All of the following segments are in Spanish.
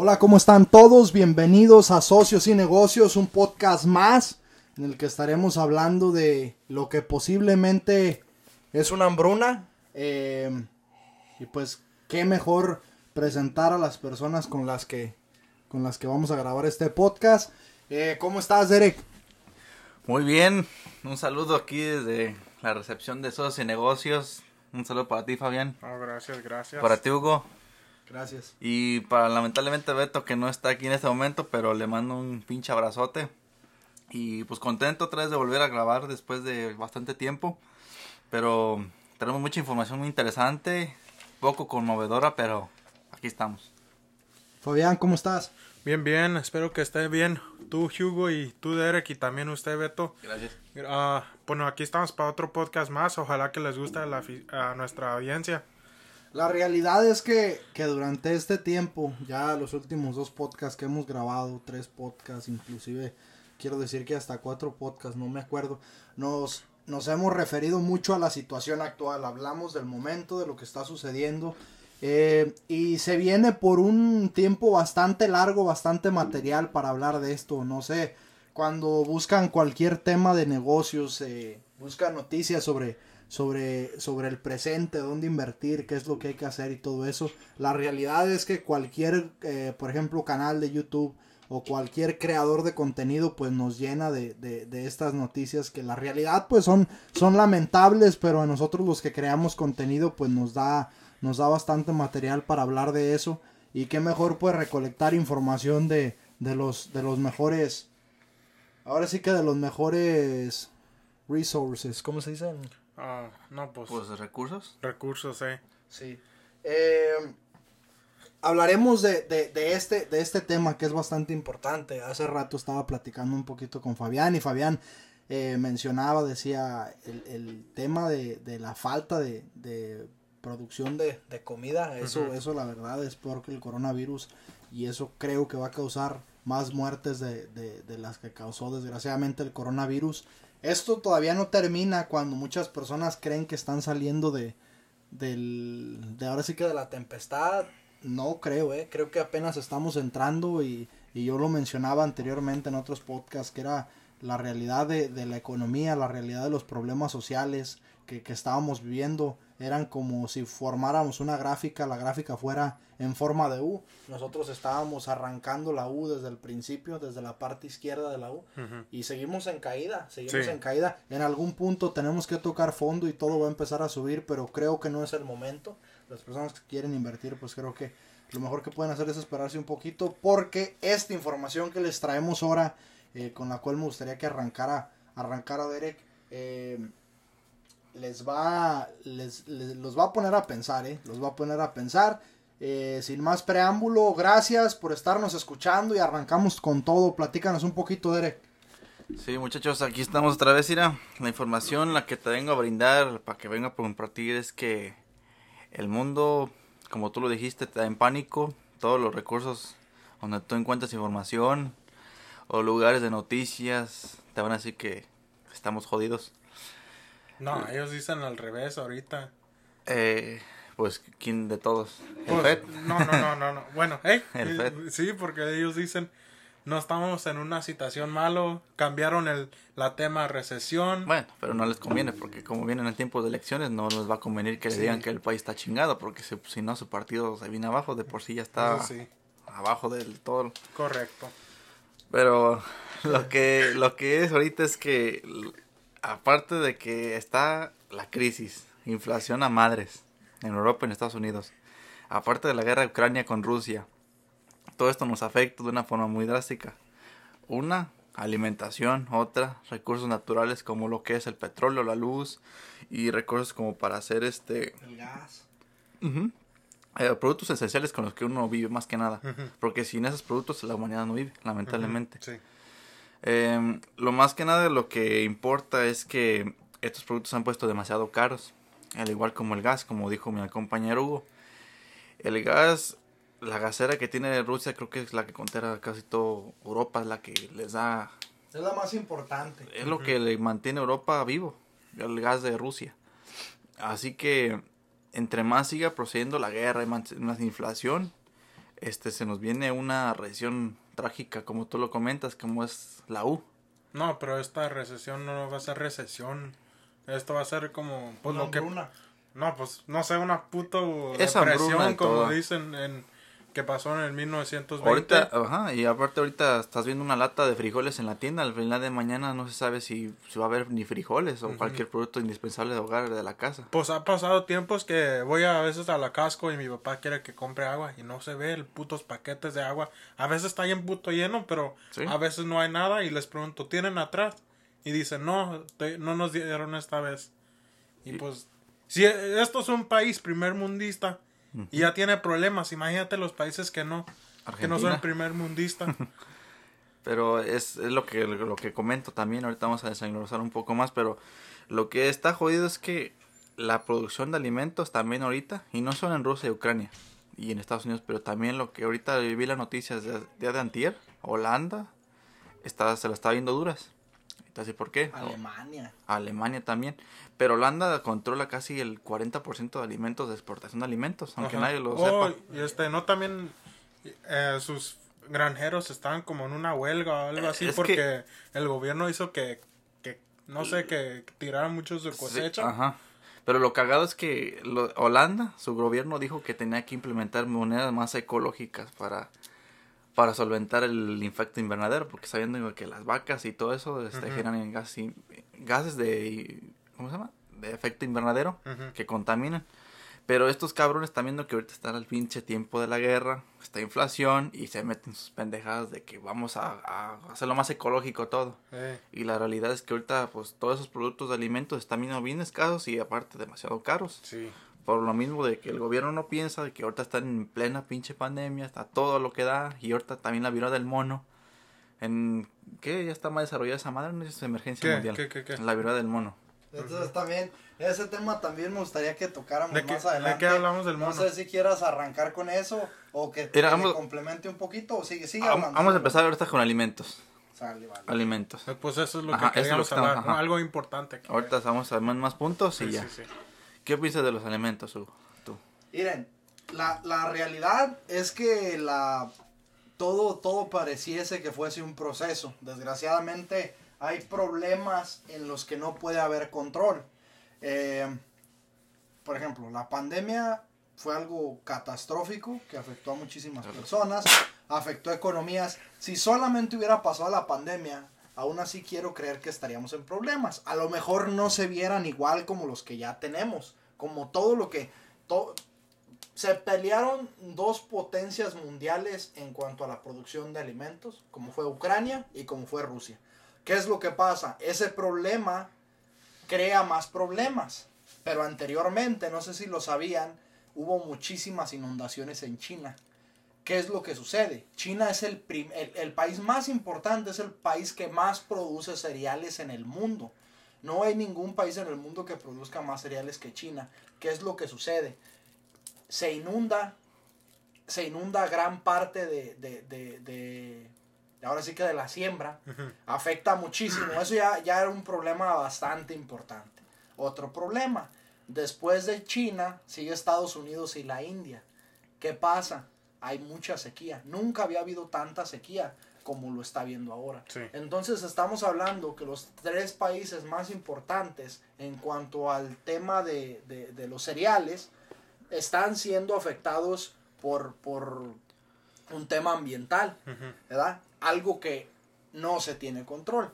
Hola, ¿cómo están todos? Bienvenidos a Socios y Negocios, un podcast más en el que estaremos hablando de lo que posiblemente es una hambruna. Eh, y pues, qué mejor presentar a las personas con las que, con las que vamos a grabar este podcast. Eh, ¿Cómo estás, Derek? Muy bien, un saludo aquí desde la recepción de Socios y Negocios. Un saludo para ti, Fabián. Oh, gracias, gracias. Para ti, Hugo. Gracias. Y para lamentablemente Beto, que no está aquí en este momento, pero le mando un pinche abrazote. Y pues contento otra vez de volver a grabar después de bastante tiempo. Pero tenemos mucha información muy interesante, poco conmovedora, pero aquí estamos. Fabián, ¿cómo estás? Bien, bien, espero que esté bien. Tú, Hugo, y tú, Derek, y también usted, Beto. Gracias. Ah, bueno, aquí estamos para otro podcast más. Ojalá que les guste la a nuestra audiencia. La realidad es que, que durante este tiempo, ya los últimos dos podcasts que hemos grabado, tres podcasts, inclusive quiero decir que hasta cuatro podcasts, no me acuerdo, nos, nos hemos referido mucho a la situación actual, hablamos del momento, de lo que está sucediendo, eh, y se viene por un tiempo bastante largo, bastante material para hablar de esto, no sé, cuando buscan cualquier tema de negocios, eh, buscan noticias sobre sobre, sobre el presente, dónde invertir, qué es lo que hay que hacer y todo eso. La realidad es que cualquier, eh, por ejemplo, canal de YouTube o cualquier creador de contenido pues nos llena de, de, de estas noticias que la realidad pues son, son lamentables, pero a nosotros los que creamos contenido pues nos da, nos da bastante material para hablar de eso. Y qué mejor pues recolectar información de, de los, de los mejores, ahora sí que de los mejores resources, ¿cómo se dicen? Ah, no, pues, Pues recursos. recursos, eh. Sí. Eh, hablaremos de, de, de este, de este tema que es bastante importante. Hace rato estaba platicando un poquito con Fabián y Fabián eh, mencionaba, decía, el, el tema de, de la falta de, de producción de, de comida. Eso, eso la verdad es peor que el coronavirus y eso creo que va a causar más muertes de, de, de las que causó desgraciadamente el coronavirus. Esto todavía no termina cuando muchas personas creen que están saliendo de, del, de ahora sí que de la tempestad. No creo, eh. Creo que apenas estamos entrando y, y yo lo mencionaba anteriormente en otros podcasts que era la realidad de, de la economía, la realidad de los problemas sociales que, que estábamos viviendo. Eran como si formáramos una gráfica, la gráfica fuera en forma de U. Nosotros estábamos arrancando la U desde el principio, desde la parte izquierda de la U y seguimos en caída, seguimos Sí. en caída. En algún punto tenemos que tocar fondo y todo va a empezar a subir, pero creo que no es el momento. Las personas que quieren invertir, pues creo que lo mejor que pueden hacer es esperarse un poquito, porque esta información que les traemos ahora, eh, con la cual me gustaría que arrancara, arrancara Derek, eh, les va, les, los va a poner a pensar, eh, los va a poner a pensar. Eh, sin más preámbulo, gracias por estarnos escuchando y arrancamos con todo. Platícanos un poquito, Derek. Sí, muchachos, aquí estamos otra vez, Ira. La información, la que te vengo a brindar para que venga a compartir es que el mundo, como tú lo dijiste, está en pánico. Todos los recursos donde tú encuentras información o lugares de noticias te van a decir que estamos jodidos. No, ellos dicen al revés ahorita. Eh, pues, ¿quién de todos? ¿El Pues, FED? No, no, no, no, no. Bueno, eh, El FED. Sí, porque ellos dicen, no estamos en una situación malo, cambiaron el, la tema recesión. Bueno, pero no les conviene porque como vienen en tiempos de elecciones no les va a convenir que le Sí. digan que el país está chingado porque si, si no su partido se viene abajo, de por sí ya está sí, abajo del todo. correcto. Pero lo que lo que es ahorita es que aparte de que está la crisis, inflación a madres en Europa y en Estados Unidos, aparte de la guerra de Ucrania con Rusia, todo esto nos afecta de una forma muy drástica. Una, alimentación, otra, recursos naturales como lo que es el petróleo, la luz y recursos como para hacer este El gas. eh, productos esenciales con los que uno vive más que nada, porque sin esos productos la humanidad no vive, lamentablemente. Sí. Eh, lo más que nada lo que importa es que estos productos se han puesto demasiado caros, al igual como el gas, como dijo mi compañero Hugo. El gas, la gasera que tiene Rusia creo que es la que contera casi todo Europa, es la que les da, Es la más importante. es lo que le mantiene Europa vivo, el gas de Rusia. Así que entre más siga procediendo la guerra y más, más inflación, este se nos viene una recesión trágica, como tú lo comentas, como es la U. No, pero esta recesión no va a ser recesión. Esto va a ser como pues Una lo que no, pues no sé, una hambruna depresión como todo. dicen en que pasó en el 1920. Ahorita, ajá, y aparte ahorita estás viendo una lata de frijoles en la tienda, al final de mañana no se sabe si, si va a haber ni frijoles o cualquier producto indispensable de hogar de la casa. Pues ha pasado tiempos que voy a veces a la casco y mi papá quiere que compre agua y no se ve el putos paquetes de agua. A veces está bien puto lleno, pero Sí. a veces no hay nada y les pregunto, ¿tienen atrás? Y dicen, no, te- no nos dieron esta vez. Y Y- pues, si esto es un país primer mundista y ya tiene problemas, imagínate los países que no, que no son Argentina. primer mundista. Pero es, es lo que lo que comento también, ahorita vamos a desenglosar un poco más, pero lo que está jodido es que la producción de alimentos también ahorita, y no solo en Rusia y Ucrania y en Estados Unidos, pero también lo que ahorita vi las noticias de día de antier, Holanda está, se la está viendo duras. Entonces, ¿por qué? Alemania. Alemania también. Pero Holanda controla casi el 40% de alimentos, de exportación de alimentos, aunque Ajá. nadie lo Oh, sepa. y este, no también eh, sus granjeros estaban como en una huelga o algo así Es que- porque el gobierno hizo que, que no sé, que tiraran muchos de Sí, cosecha. ajá. Pero lo cagado es que lo- Holanda, su gobierno dijo que tenía que implementar monedas más ecológicas para, para solventar el infecto invernadero, porque sabiendo que las vacas y todo eso este, Ujú. generan gas y- gases de, ¿cómo se llama? De efecto invernadero que contaminan. Pero estos cabrones están viendo que ahorita está el pinche tiempo de la guerra, está inflación y se meten sus pendejadas de que vamos a, a hacerlo más ecológico todo. Eh, Y la realidad es que ahorita pues todos esos productos de alimentos están viendo bien escasos y aparte demasiado caros. sí. Por lo mismo de que el gobierno no piensa de que ahorita están en plena pinche pandemia, está todo lo que da y ahorita también la viruela del mono. En ¿qué? Ya está más desarrollada esa madre, no es emergencia ¿Qué? mundial. ¿Qué, qué, qué? La viruela del mono. Entonces también, ese tema también me gustaría que tocáramos ¿De qué- más de adelante. qué hablamos del No mono? sé si quieras arrancar con eso o que te vamos- complemente un poquito o sigue, sigue Vamos, hablando. vamos a empezar ahorita con alimentos. Sale, vale. Alimentos. Eh, Pues eso es lo Ajá, que es lo queríamos que estamos- hablar, ¿no? algo importante. aquí. Ahorita vamos a ver más puntos y Sí, ya. sí, sí. ¿Qué piensas de los alimentos, Hugo? Tú. Miren, la, la realidad es que la todo, todo pareciese que fuese un proceso. Desgraciadamente hay problemas en los que no puede haber control. Eh, por ejemplo, la pandemia fue algo catastrófico que afectó a muchísimas personas, afectó economías. Si solamente hubiera pasado la pandemia, aún así quiero creer que estaríamos en problemas. A lo mejor no se vieran igual como los que ya tenemos, como todo lo que... se pelearon dos potencias mundiales en cuanto a la producción de alimentos, como fue Ucrania y como fue Rusia. ¿Qué es lo que pasa? Ese problema crea más problemas. Pero anteriormente, no sé si lo sabían, hubo muchísimas inundaciones en China. ¿Qué es lo que sucede? China es el país más importante, es el país que más produce cereales en el mundo. No hay ningún país en el mundo que produzca más cereales que China. ¿Qué es lo que sucede? Se inunda, se inunda gran parte de, de, de, de- ahora sí que de la siembra. Afecta muchísimo. Eso ya, ya era un problema bastante importante. Otro problema. Después de China sigue Estados Unidos y la India. ¿Qué pasa? Hay mucha sequía. Nunca había habido tanta sequía como lo está viendo ahora. Sí. Entonces estamos hablando que los tres países más importantes en cuanto al tema de, de- de los cereales están siendo afectados por, por un tema ambiental, Ujú. ¿verdad? Algo que no se tiene control.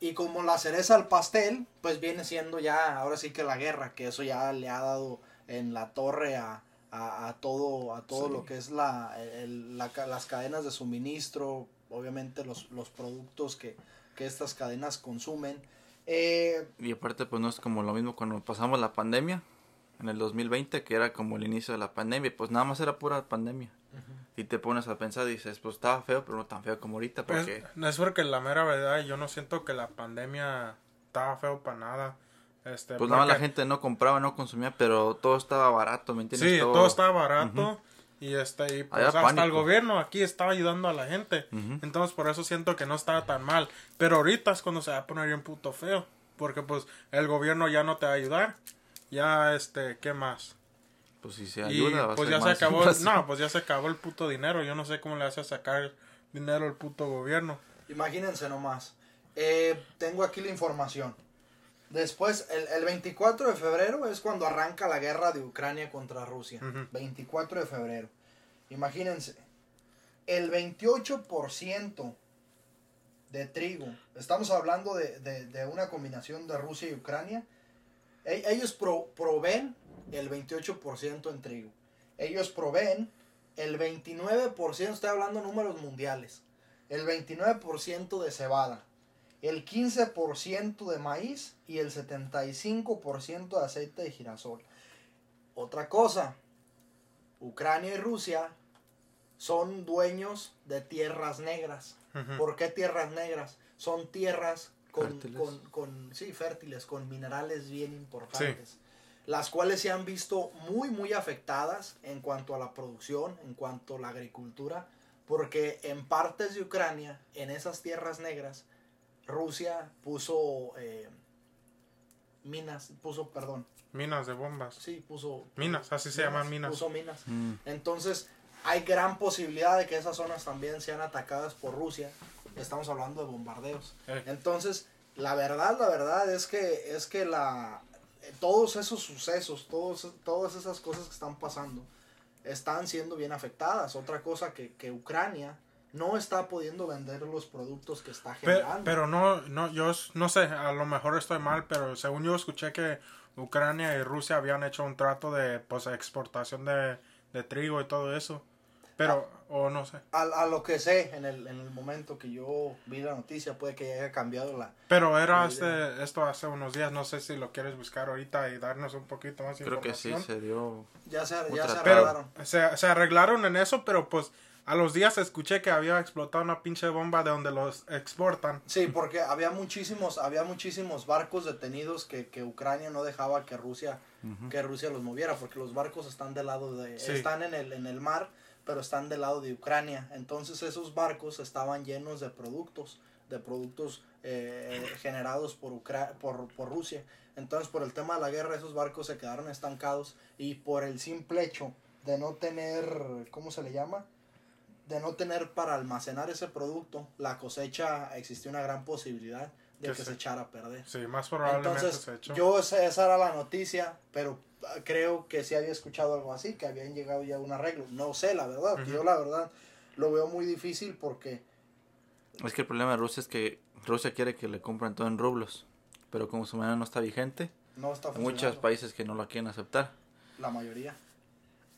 Y como la cereza al pastel, pues viene siendo ya, ahora sí que la guerra, que eso ya le ha dado en la torre a, a, a todo, a todo Sí. lo que es la, el- la las cadenas de suministro, obviamente los, los productos que, que estas cadenas consumen. Eh, Y aparte, pues no es como lo mismo cuando pasamos la pandemia en el 2020, que era como el inicio de la pandemia, pues nada más era pura pandemia. Y te pones a pensar y dices, pues estaba feo, pero no tan feo como ahorita, Pues, porque... es porque la mera verdad, yo no siento que la pandemia estaba feo para nada. Este, Pues nada más la gente no compraba, no consumía, pero todo estaba barato, ¿me entiendes? Sí, todo, estaba barato. Y este, y pues hasta pánico. el gobierno aquí estaba ayudando a la gente. Entonces por eso siento que no estaba tan mal. Pero ahorita es cuando se va a poner bien puto feo. Porque pues el gobierno ya no te va a ayudar. Ya este, ¿qué más? Pues si se Y ayuda, va a pues ser ya se más acabó, inflación. no, pues ya se acabó el puto dinero. Yo no sé cómo le hace sacar dinero el puto gobierno. Imagínense nomás. Eh, tengo aquí la información. Después, el, el 24 de febrero es cuando arranca la guerra de Ucrania contra Rusia. Ujú. 24 de febrero. Imagínense. El 28% de trigo. Estamos hablando de, de- de una combinación de Rusia y Ucrania. E- ellos pro- proveen el 28% en trigo. Ellos proveen el 29%, estoy hablando números mundiales. El 29% de cebada. El 15% de maíz y el 75% de aceite de girasol. Otra cosa, Ucrania y Rusia son dueños de tierras negras. ¿Por qué tierras negras? Son tierras con, con- sí, fértiles, con minerales bien importantes. Las cuales se han visto muy, muy afectadas en cuanto a la producción, en cuanto a la agricultura, porque en partes de Ucrania, en esas tierras negras, Rusia puso eh, minas, puso, perdón, Minas de bombas. sí, puso... Minas, así se llaman minas. Puso minas. Mm. Entonces, hay gran posibilidad de que esas zonas también sean atacadas por Rusia. Estamos hablando de bombardeos. Eh. Entonces, la verdad, la verdad es que es que la eh, todos esos sucesos, todos, todas esas cosas que están pasando, están siendo bien afectadas. Otra cosa que, que Ucrania no está pudiendo vender los productos que está generando. pero no, no, yo no sé, a lo mejor estoy mal, pero según yo escuché que Ucrania y Rusia habían hecho un trato de pues exportación de, de trigo y todo eso. Pero, o no sé. a, a lo que sé, en el, en el momento que yo vi la noticia, puede que haya cambiado la, Pero era este, esto hace unos días, no sé si lo quieres buscar ahorita y darnos un poquito más Creo que sí se dio. ya se, ya se Pero arreglaron. se, se arreglaron en eso, pero pues a los días escuché que había explotado una pinche bomba de donde los exportan. Sí, porque había muchísimos, había muchísimos barcos detenidos que, que Ucrania no dejaba que Rusia, que Rusia los moviera, porque los barcos están del lado de, Sí. están en el, en el mar, pero están del lado de Ucrania. Entonces esos barcos estaban llenos de productos, de productos eh, generados por, Ucra- por, por Rusia. Entonces por el tema de la guerra esos barcos se quedaron estancados y por el simple hecho de no tener, ¿cómo se le llama? De no tener para almacenar ese producto, la cosecha existía una gran posibilidad de Que que se- se echara a perder. Sí, más probablemente Entonces, se echó. yo sé, esa era la noticia, pero ah, creo que sí había escuchado algo así, que habían llegado ya a un arreglo. No sé, la verdad, que Ujú. yo la verdad lo veo muy difícil porque Es que el problema de Rusia es que Rusia quiere que le compren todo en rublos. Pero como su moneda no está vigente, no está hay muchos países que no la quieren aceptar. La mayoría.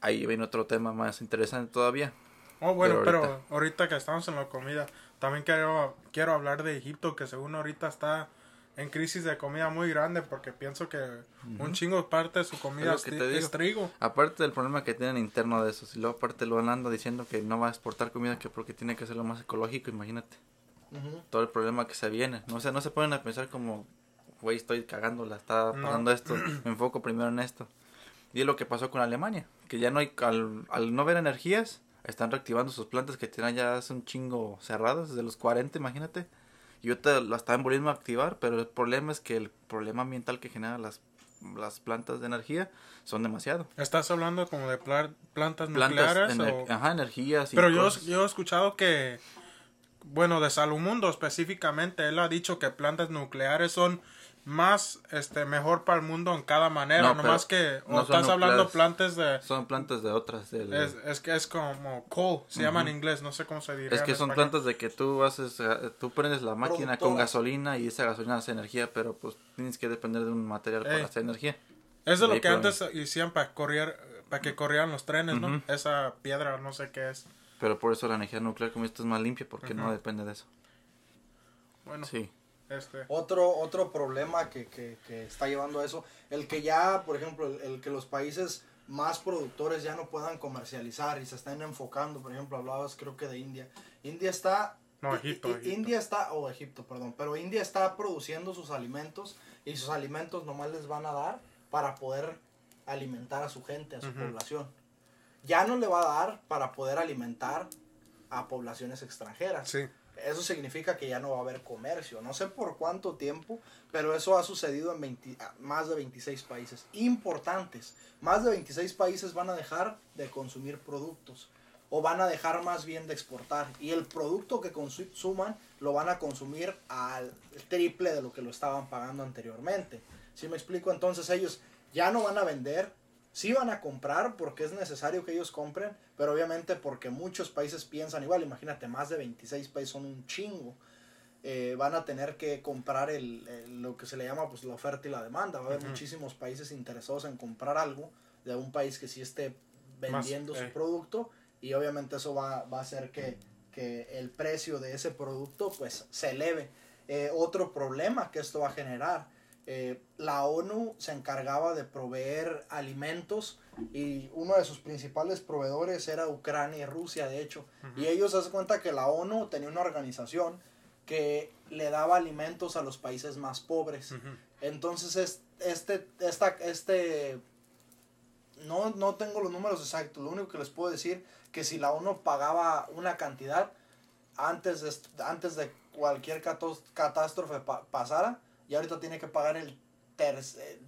Ahí viene otro tema más interesante todavía. Oh, bueno, Pero pero ahorita. que estamos en la comida, también quiero, quiero hablar de Egipto, que según ahorita está en crisis de comida muy grande, porque pienso que un chingo parte de su comida Es lo trigo. Aparte del problema que tienen interno de eso, y luego aparte lo anda diciendo que no va a exportar comida que porque tiene que hacerlo más ecológico, imagínate. Todo el problema que se viene. No sé, no se ponen a pensar como, güey, estoy cagándola, está No. pasando esto, me enfoco primero en esto. Y es lo que pasó con Alemania, que ya no hay, al, al no ver energías, están reactivando sus plantas que tienen ya hace un chingo cerradas, desde los 40, imagínate. Y ahorita la están volviendo a activar, pero el problema es que el problema ambiental que generan las, las plantas de energía son demasiado. ¿Estás hablando como de pla- plantas, Plantas, nucleares? ener- o- ajá, energías y Pero yo, yo he escuchado que, bueno, de Salumundo específicamente, él ha dicho que plantas nucleares son más, este, mejor para el mundo en cada manera. No, No, pero más que, o no estás hablando plantas de, Son plantas de otras. del- es, es que es como coal, se llama en inglés, no sé cómo se diría. Es que son plantas de que tú haces, eh, tú prendes la máquina con gasolina y esa gasolina hace energía, pero pues tienes que depender de un material Ey. para hacer energía. Es de lo que antes hicieron para correr, para que corrieran los trenes, ¿no? Esa piedra, no sé qué es. Pero por eso la energía nuclear como esto es más limpia porque no depende de eso. Bueno, Sí. Este, Otro, otro problema que, que, que está llevando a eso, el que ya, por ejemplo, el, el que los países más productores ya no puedan comercializar y se estén enfocando, por ejemplo, hablabas creo que de India. India está... No, Egipto, I- Egipto. India está, o Egipto, perdón, pero India está produciendo sus alimentos y sus alimentos nomás les van a dar para poder alimentar a su gente, a su población. Ya no le va a dar para poder alimentar a poblaciones extranjeras. sí. Eso significa que ya no va a haber comercio. No sé por cuánto tiempo, pero eso ha sucedido en 20 ah, más de 26 países importantes. Más de 26 países van a dejar de consumir productos o van a dejar más bien de exportar. Y el producto que consuman lo van a consumir al triple de lo que lo estaban pagando anteriormente. Si me explico, entonces ellos ya no van a vender, sí van a comprar porque es necesario que ellos compren, pero obviamente porque muchos países piensan igual, imagínate, más de 26 países son un chingo. Eh, van a tener que comprar el, lo que se le llama pues la oferta y la demanda. Va a haber muchísimos países interesados en comprar algo de un país que sí esté vendiendo su eh. producto y obviamente eso va, va a hacer que, que, el precio de ese producto pues se eleve. Eh, otro problema que esto va a generar, eh, la ONU se encargaba de proveer alimentos y uno de sus principales proveedores era Ucrania y Rusia, de hecho. Y ellos se cuenta que la ONU tenía una organización que le daba alimentos a los países más pobres. Entonces, es, este, esta, este, no, no tengo los números exactos, lo único que les puedo decir que si la ONU pagaba una cantidad antes de, antes de cualquier catástrofe pasara y ahorita tiene que pagar el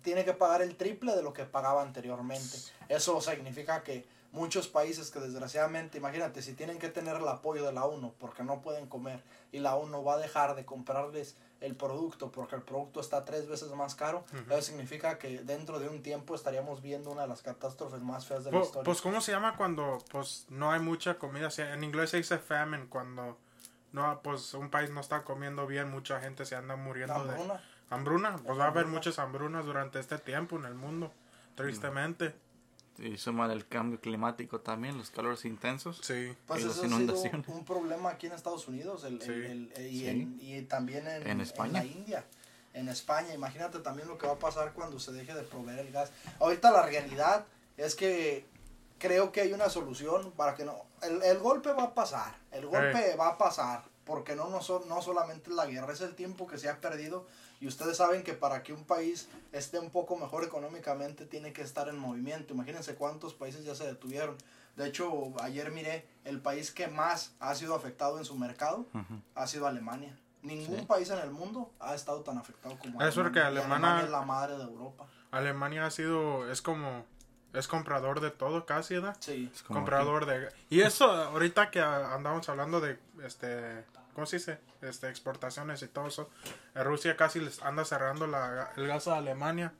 tiene que pagar el triple de lo que pagaba anteriormente. Eso significa que muchos países que desgraciadamente, imagínate, si tienen que tener el apoyo de la ONU porque no pueden comer y la ONU va a dejar de comprarles el producto porque el producto está tres veces más caro, eso significa que dentro de un tiempo estaríamos viendo una de las catástrofes más feas de la historia. Pues, ¿cómo se llama cuando pues no hay mucha comida? En inglés se dice famine, cuando no, pues un país no está comiendo bien, mucha gente se anda muriendo de hambruna. Pues va a haber muchas hambrunas durante este tiempo en el mundo, tristemente. Y suma el cambio climático también, los calores intensos. Sí. Pues eso ha sido un problema aquí en Estados Unidos el, el, y, y, también en, en, España. en la India. En España, imagínate también lo que va a pasar cuando se deje de proveer el gas. Ahorita la realidad es que creo que hay una solución para que no... El, el golpe va a pasar, el golpe va a pasar, porque no, no, no solamente la guerra, es el tiempo que se ha perdido y ustedes saben que para que un país esté un poco mejor económicamente tiene que estar en movimiento. Imagínense cuántos países ya se detuvieron. De hecho, ayer miré, el país que más ha sido afectado en su mercado ha sido Alemania. Ningún país en el mundo ha estado tan afectado como Alemania. Es porque Alemania, es la madre de Europa. Alemania ha sido, es como, es comprador de todo casi, ¿verdad? Sí. Es comprador de... Y eso, ahorita que andamos hablando de, este, ¿cómo se dice? Este, exportaciones y todo eso. Rusia casi les anda cerrando la, el gas a Alemania.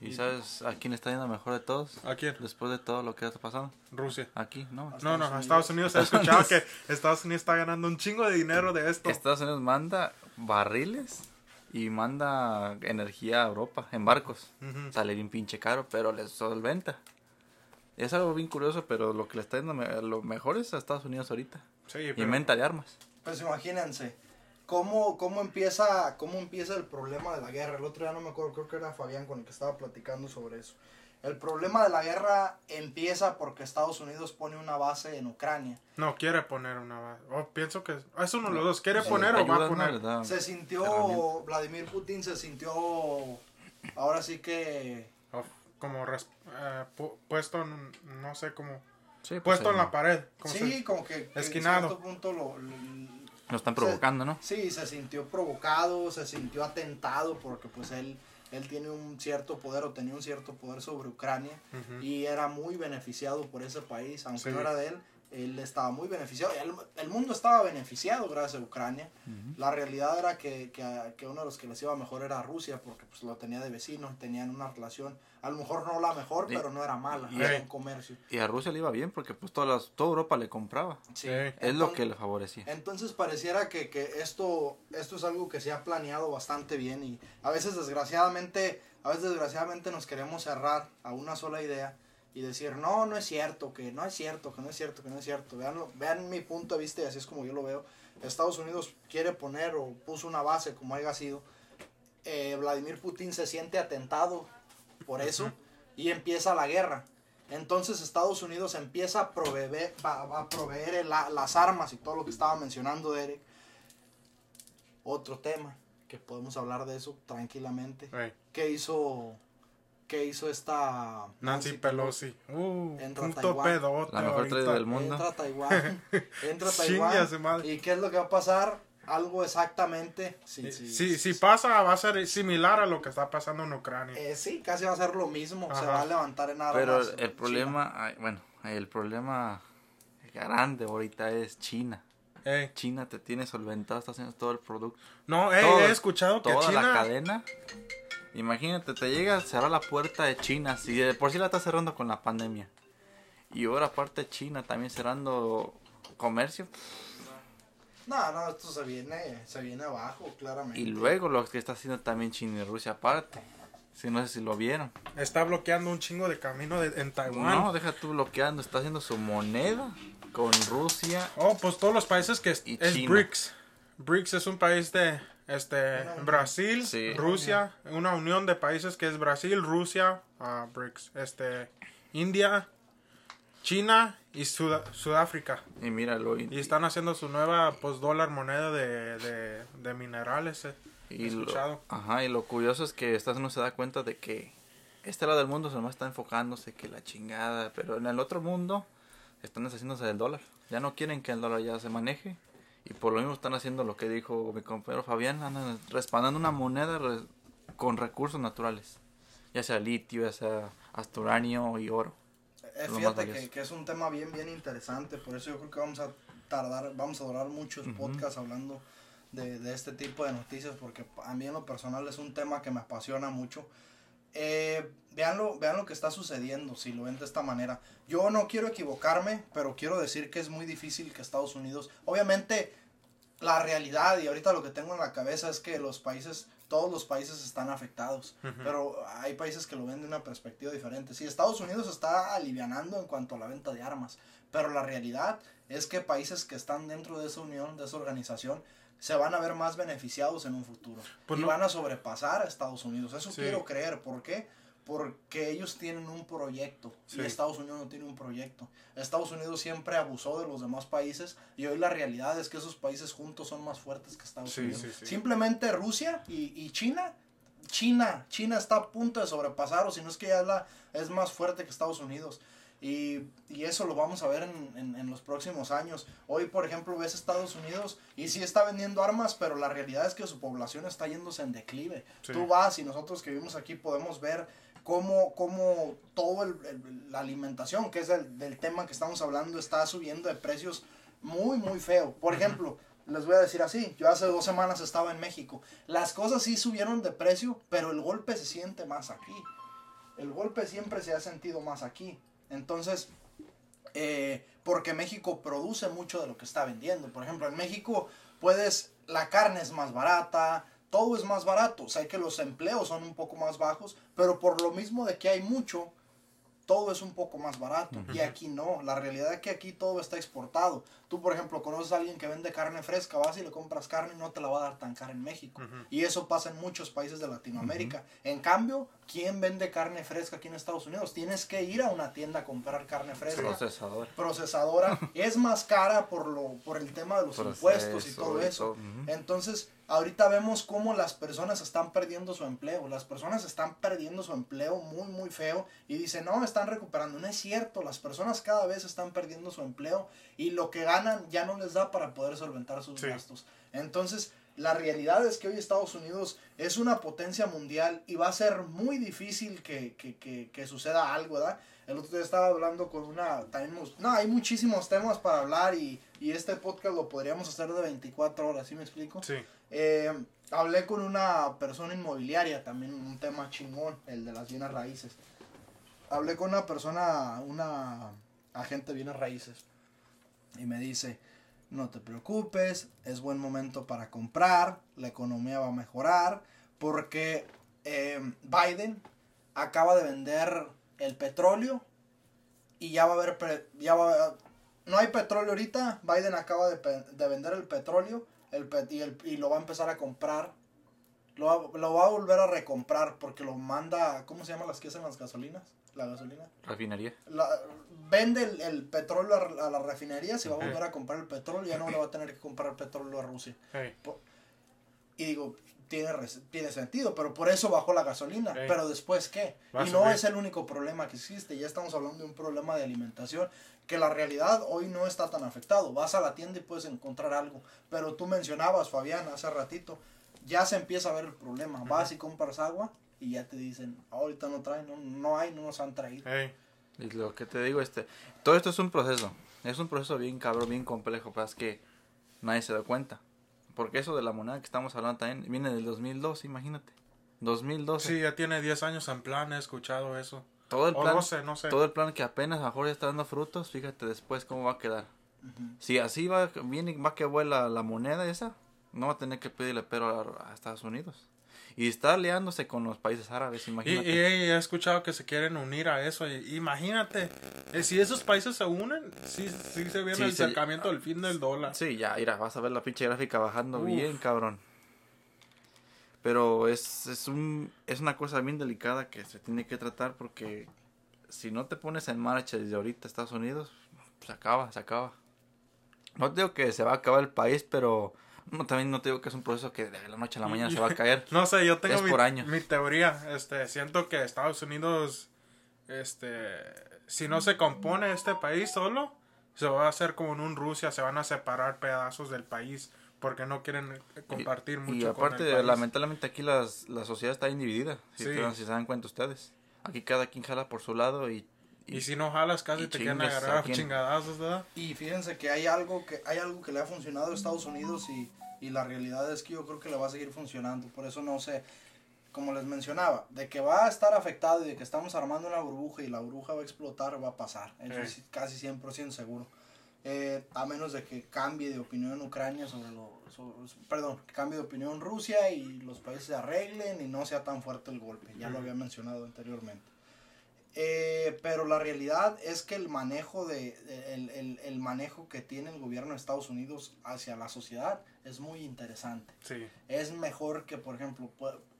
¿Y sabes a quién está yendo mejor de todos? ¿A quién? Después de todo lo que está pasando. Rusia. Aquí, no. No, no, a Estados Unidos. He escuchado que Estados Unidos está ganando un chingo de dinero de esto. Estados Unidos manda barriles y manda energía a Europa en barcos. Sale bien pinche caro, pero les solventa. Es algo bien curioso, pero lo que le está yendo lo mejor es a Estados Unidos ahorita. Sí, pero... Inventa de armas. Pues imagínense, ¿cómo, cómo, empieza, ¿cómo empieza el problema de la guerra? El otro día no me acuerdo, creo que era Fabián con el que estaba platicando sobre eso. El problema de la guerra empieza porque Estados Unidos pone una base en Ucrania. No, quiere poner una base. Oh, pienso que es uno de los dos. ¿Quiere poner o va a poner? Se sintió, Vladimir Putin se sintió, ahora sí que... como eh, puesto, no sé, como... Sí, pues puesto en la pared. sí, como que, esquinado. en cierto punto lo, lo están provocando, ¿no? Sí, se sintió provocado, se sintió atentado porque pues él, él tiene un cierto poder o tenía un cierto poder sobre Ucrania y era muy beneficiado por ese país, aunque no era de él, él estaba muy beneficiado, el, el mundo estaba beneficiado gracias a Ucrania. La realidad era que, que, que, uno de los que les iba mejor era Rusia porque pues lo tenía de vecino, tenían una relación a lo mejor no la mejor, pero no era mala, era un comercio. Y a Rusia le iba bien porque pues toda, toda Europa le compraba. Sí. Es lo que le favorecía. Entonces pareciera que, que, esto, esto es algo que se ha planeado bastante bien y a veces desgraciadamente, a veces desgraciadamente nos queremos cerrar a una sola idea y decir, no, no es cierto, que no es cierto, que no es cierto, que no es cierto. Vean, vean mi punto de vista y así es como yo lo veo. Estados Unidos quiere poner o puso una base como haya sido. Eh, Vladimir Putin se siente atentado por eso y empieza la guerra. Entonces Estados Unidos empieza a proveer, a proveer las armas y todo lo que estaba mencionando Derek. Otro tema, que podemos hablar de eso tranquilamente. ¿Qué hizo que hizo esta Nancy Pelosi. Uh, Entra a punto Taiwán. pedote La mejor ahorita. trader del mundo. Entra a Taiwán. Entra a Taiwán. ¿Y qué es lo que va a pasar? Algo exactamente. Sí, sí. Si, si pasa, va a ser similar a lo que está pasando en Ucrania. Eh, sí, casi va a ser lo mismo. Se Ajá. va a levantar en armas. Pero en el problema, ay, bueno, el problema grande ahorita es China. Ey. China te tiene solventado, está haciendo todo el producto. No, ey, Todo- he escuchado que Toda la China. cadena. Imagínate, te llega a cerrar la puerta de China. Si de por sí la está cerrando con la pandemia. Y ahora aparte China también cerrando comercio. No, no, esto se viene, se viene abajo, claramente. Y luego lo que está haciendo también China y Rusia aparte. Si no sé si lo vieron. Está bloqueando un chingo de camino de- en Taiwán. No, deja tú bloqueando. Está haciendo su moneda con Rusia. Oh, pues todos los países que es, Y es China. BRICS. BRICS es un país de este. Brasil, Sí. Rusia, una unión de países que es Brasil, Rusia, ah, BRICS, este India, China y Sud- Sudáfrica. Y míralo. Y, Y están haciendo su nueva pues dólar moneda de, de, de minerales. eh. y lo, ajá, y lo curioso es que Estados Unidos se da cuenta de que este lado del mundo se nomás está enfocándose que la chingada. Pero en el otro mundo están deshaciéndose del dólar. Ya no quieren que el dólar ya se maneje. Y por lo mismo están haciendo lo que dijo mi compañero Fabián. Andan respaldando una moneda re- con recursos naturales. Ya sea litio, ya sea hasta uranio y oro. Eh, fíjate que, que es un tema bien, bien interesante. Por eso yo creo que vamos a tardar, vamos a durar muchos podcasts hablando de, de este tipo de noticias. Porque a mí en lo personal es un tema que me apasiona mucho. Eh, vean, lo, vean lo que está sucediendo, si lo ven de esta manera. Yo no quiero equivocarme, pero quiero decir que es muy difícil que Estados Unidos, obviamente la realidad y ahorita lo que tengo en la cabeza es que los países, todos los países están afectados, pero hay países que lo ven de una perspectiva diferente. Sí, Estados Unidos está alivianando en cuanto a la venta de armas, pero la realidad es que países que están dentro de esa unión, de esa organización, se van a ver más beneficiados en un futuro. Pues y no- van a sobrepasar a Estados Unidos. Eso Sí. quiero creer. ¿Por qué? Porque ellos tienen un proyecto Sí. y Estados Unidos no tiene un proyecto. Estados Unidos siempre abusó de los demás países y hoy la realidad es que esos países juntos son más fuertes que Estados Sí, Unidos. Simplemente Rusia y, y China, China, China está a punto de sobrepasar o si no es que ya la, es más fuerte que Estados Unidos. Y, y eso lo vamos a ver en, en- en los próximos años. Hoy, por ejemplo, ves Estados Unidos y sí está vendiendo armas, pero la realidad es que su población está yéndose en declive. Sí. Tú vas y nosotros que vivimos aquí podemos ver cómo, cómo el- la alimentación, que es el, del tema que estamos hablando, está subiendo de precios muy, muy feo. Por ejemplo, les voy a decir así, yo hace dos semanas estaba en México. Las cosas sí subieron de precio, pero el golpe se siente más aquí. El golpe siempre se ha sentido más aquí. Entonces, eh, porque México produce mucho de lo que está vendiendo. Por ejemplo, en México puedes, la carne es más barata, todo es más barato. Sé que los empleos son un poco más bajos, pero por lo mismo de que hay mucho, todo es un poco más barato. Y aquí no, la realidad es que aquí todo está exportado. Tú, por ejemplo, conoces a alguien que vende carne fresca, vas y le compras carne y no te la va a dar tan cara en México. Y eso pasa en muchos países de Latinoamérica. En cambio, ¿quién vende carne fresca aquí en Estados Unidos? Tienes que ir a una tienda a comprar carne fresca Procesador. procesadora es más cara por lo por el tema de los Proceso impuestos y todo eso. Entonces, ahorita vemos cómo las personas están perdiendo su empleo. Las personas están perdiendo su empleo muy muy feo y dicen, "No, están recuperando." No es cierto, las personas cada vez están perdiendo su empleo y lo que ganan ya no les da para poder solventar sus Sí. gastos. Entonces, la realidad es que hoy Estados Unidos es una potencia mundial y va a ser muy difícil que, que, que, que suceda algo, ¿verdad? El otro día estaba hablando con una... También, no, hay muchísimos temas para hablar y, y este podcast lo podríamos hacer de 24 horas, ¿sí me explico? Sí. Eh, hablé con una persona inmobiliaria, también un tema chingón, el de las bienes raíces. Hablé con una persona, una agente de bienes raíces, y me dice, no te preocupes, es buen momento para comprar, la economía va a mejorar, porque eh, Biden acaba de vender el petróleo y ya va a haber, ya va, no hay petróleo ahorita, Biden acaba de, de vender el petróleo el, y, y lo va a empezar a comprar, lo lo va a volver a recomprar porque lo manda, ¿cómo se llaman las que hacen las gasolinas? La gasolina Refinería. la- vende el, el petróleo a, a las refinerías y va a volver a comprar el petróleo. Ya no le va a tener que comprar petróleo a Rusia. Hey. Y digo, tiene, tiene sentido, pero por eso bajó la gasolina. Pero después, ¿qué? Y no es el único problema que existe, ya estamos hablando de un problema de alimentación que la realidad hoy no está tan afectado. Vas a la tienda y puedes encontrar algo, pero tú mencionabas, Fabián, hace ratito, ya se empieza a ver el problema. Vas y compras agua y ya te dicen, ahorita no traen, no, no hay, no nos han traído. Ey, Y lo que te digo, este, todo esto es un proceso. Es un proceso bien cabrón, bien complejo, pero es que nadie se da cuenta. Porque eso de la moneda que estamos hablando también viene del 2002, imagínate. 2012. sí, ya tiene 10 años en plan, he escuchado eso. todo el O plan, 12, no sé. todo el plan que apenas a lo mejor ya está dando frutos, fíjate después cómo va a quedar. Si así va, viene, va que vuela la moneda esa, no va a tener que pedirle pero a, a Estados Unidos. Y está aliándose con los países árabes, Y, imagínate. y he escuchado que se quieren unir a eso. y imagínate, eh, si esos países se unen, sí, sí se viene Sí, el acercamiento del fin del dólar. Sí, ya, mira, vas a ver la pinche gráfica bajando Uf. bien, cabrón. Pero es, es, un, es una cosa bien delicada que se tiene que tratar porque si no te pones en marcha desde ahorita Estados Unidos, se acaba, se acaba. No digo que se va a acabar el país, pero no, también no te digo que es un proceso que de la noche a la mañana se va a caer. No sé, yo tengo mi, por años. mi teoría. Este, siento que Estados Unidos, este, si no se compone este país solo, se va a hacer como en un Rusia, se van a separar pedazos del país porque no quieren compartir mucho Y con aparte, el país. lamentablemente aquí las, la sociedad está dividida, si, Sí. te si se dan cuenta ustedes. Aquí cada quien jala por su lado y... Y si no jalas, casi te quieren agarrar chingadazos, ¿verdad? Y fíjense que hay algo que hay algo que le ha funcionado a Estados Unidos y, y la realidad es que yo creo que le va a seguir funcionando. Por eso no sé, como les mencionaba, de que va a estar afectado y de que estamos armando una burbuja y la burbuja va a explotar, va a pasar. Eso es casi 100% seguro. Eh, a menos de que cambie de opinión Ucrania sobre lo... sobre- perdón, que cambie de opinión Rusia y los países se arreglen y no sea tan fuerte el golpe. Ya lo había mencionado anteriormente. Eh, pero la realidad es que el manejo de el, el- el manejo que tiene el gobierno de Estados Unidos hacia la sociedad es muy interesante. Sí. Es mejor que, por ejemplo,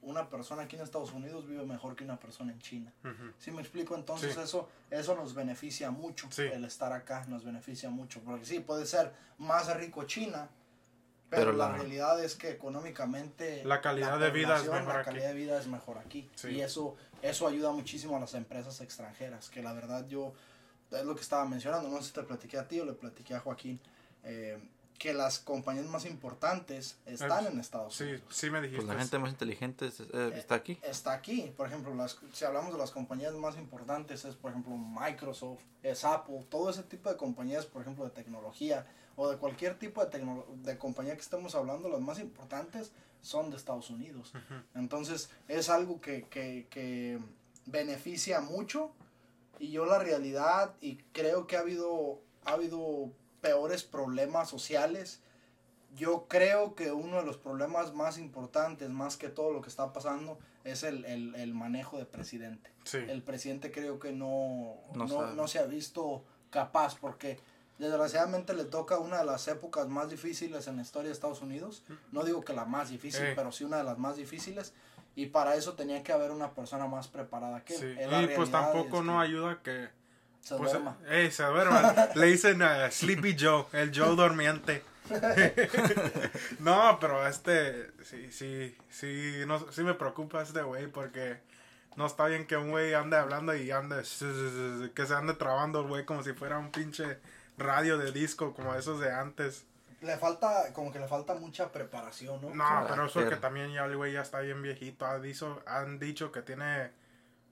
una persona aquí en Estados Unidos vive mejor que una persona en China. Ujú. ¿Sí me explico? Entonces Sí. eso eso nos beneficia mucho. Sí. El estar acá nos beneficia mucho. Porque sí, puede ser más rico China, pero, Pero la, la- realidad es que económicamente La calidad de vida es mejor la aquí. calidad de vida es mejor aquí. Sí. Y eso, eso ayuda muchísimo a las empresas extranjeras. Que la verdad yo, es lo que estaba mencionando, no sé si te platiqué a ti o le platiqué a Joaquín. eh, que las compañías más importantes están Eh, en Estados Sí, Unidos. sí me dijiste. Pues la gente más inteligente es- eh, está aquí. Está aquí, por ejemplo, las, si hablamos de las compañías más importantes, es por ejemplo Microsoft, es Apple, todo ese tipo de compañías, por ejemplo, de tecnología o de cualquier tipo de, de compañía que estemos hablando, las más importantes son de Estados Unidos. Entonces es algo que, que, que beneficia mucho y yo la realidad y creo que ha habido, ha habido peores problemas sociales. Yo creo que uno de los problemas más importantes, más que todo lo que está pasando, es el, el, el manejo de presidente. Sí. El presidente creo que no, No no, no se ha visto capaz porque desgraciadamente le toca una de las épocas más difíciles en la historia de Estados Unidos. No digo que la más difícil, Eh. pero sí una de las más difíciles. Y para eso tenía que haber una persona más preparada que él. Sí. Y pues tampoco es no que ayuda que se Pues, duerma. eh, se duerma. Le dicen a Sleepy Joe, el Joe dormiente. no, pero este, sí, sí, sí, no, sí me preocupa este güey porque no está bien que un güey ande hablando y ande, que se ande trabando el güey como si fuera un pinche radio de disco como esos de antes. Le falta, como que le falta mucha preparación, ¿no? No, pero eso que Carácter. también ya el güey ya está bien viejito. Ha dicho, han dicho que tiene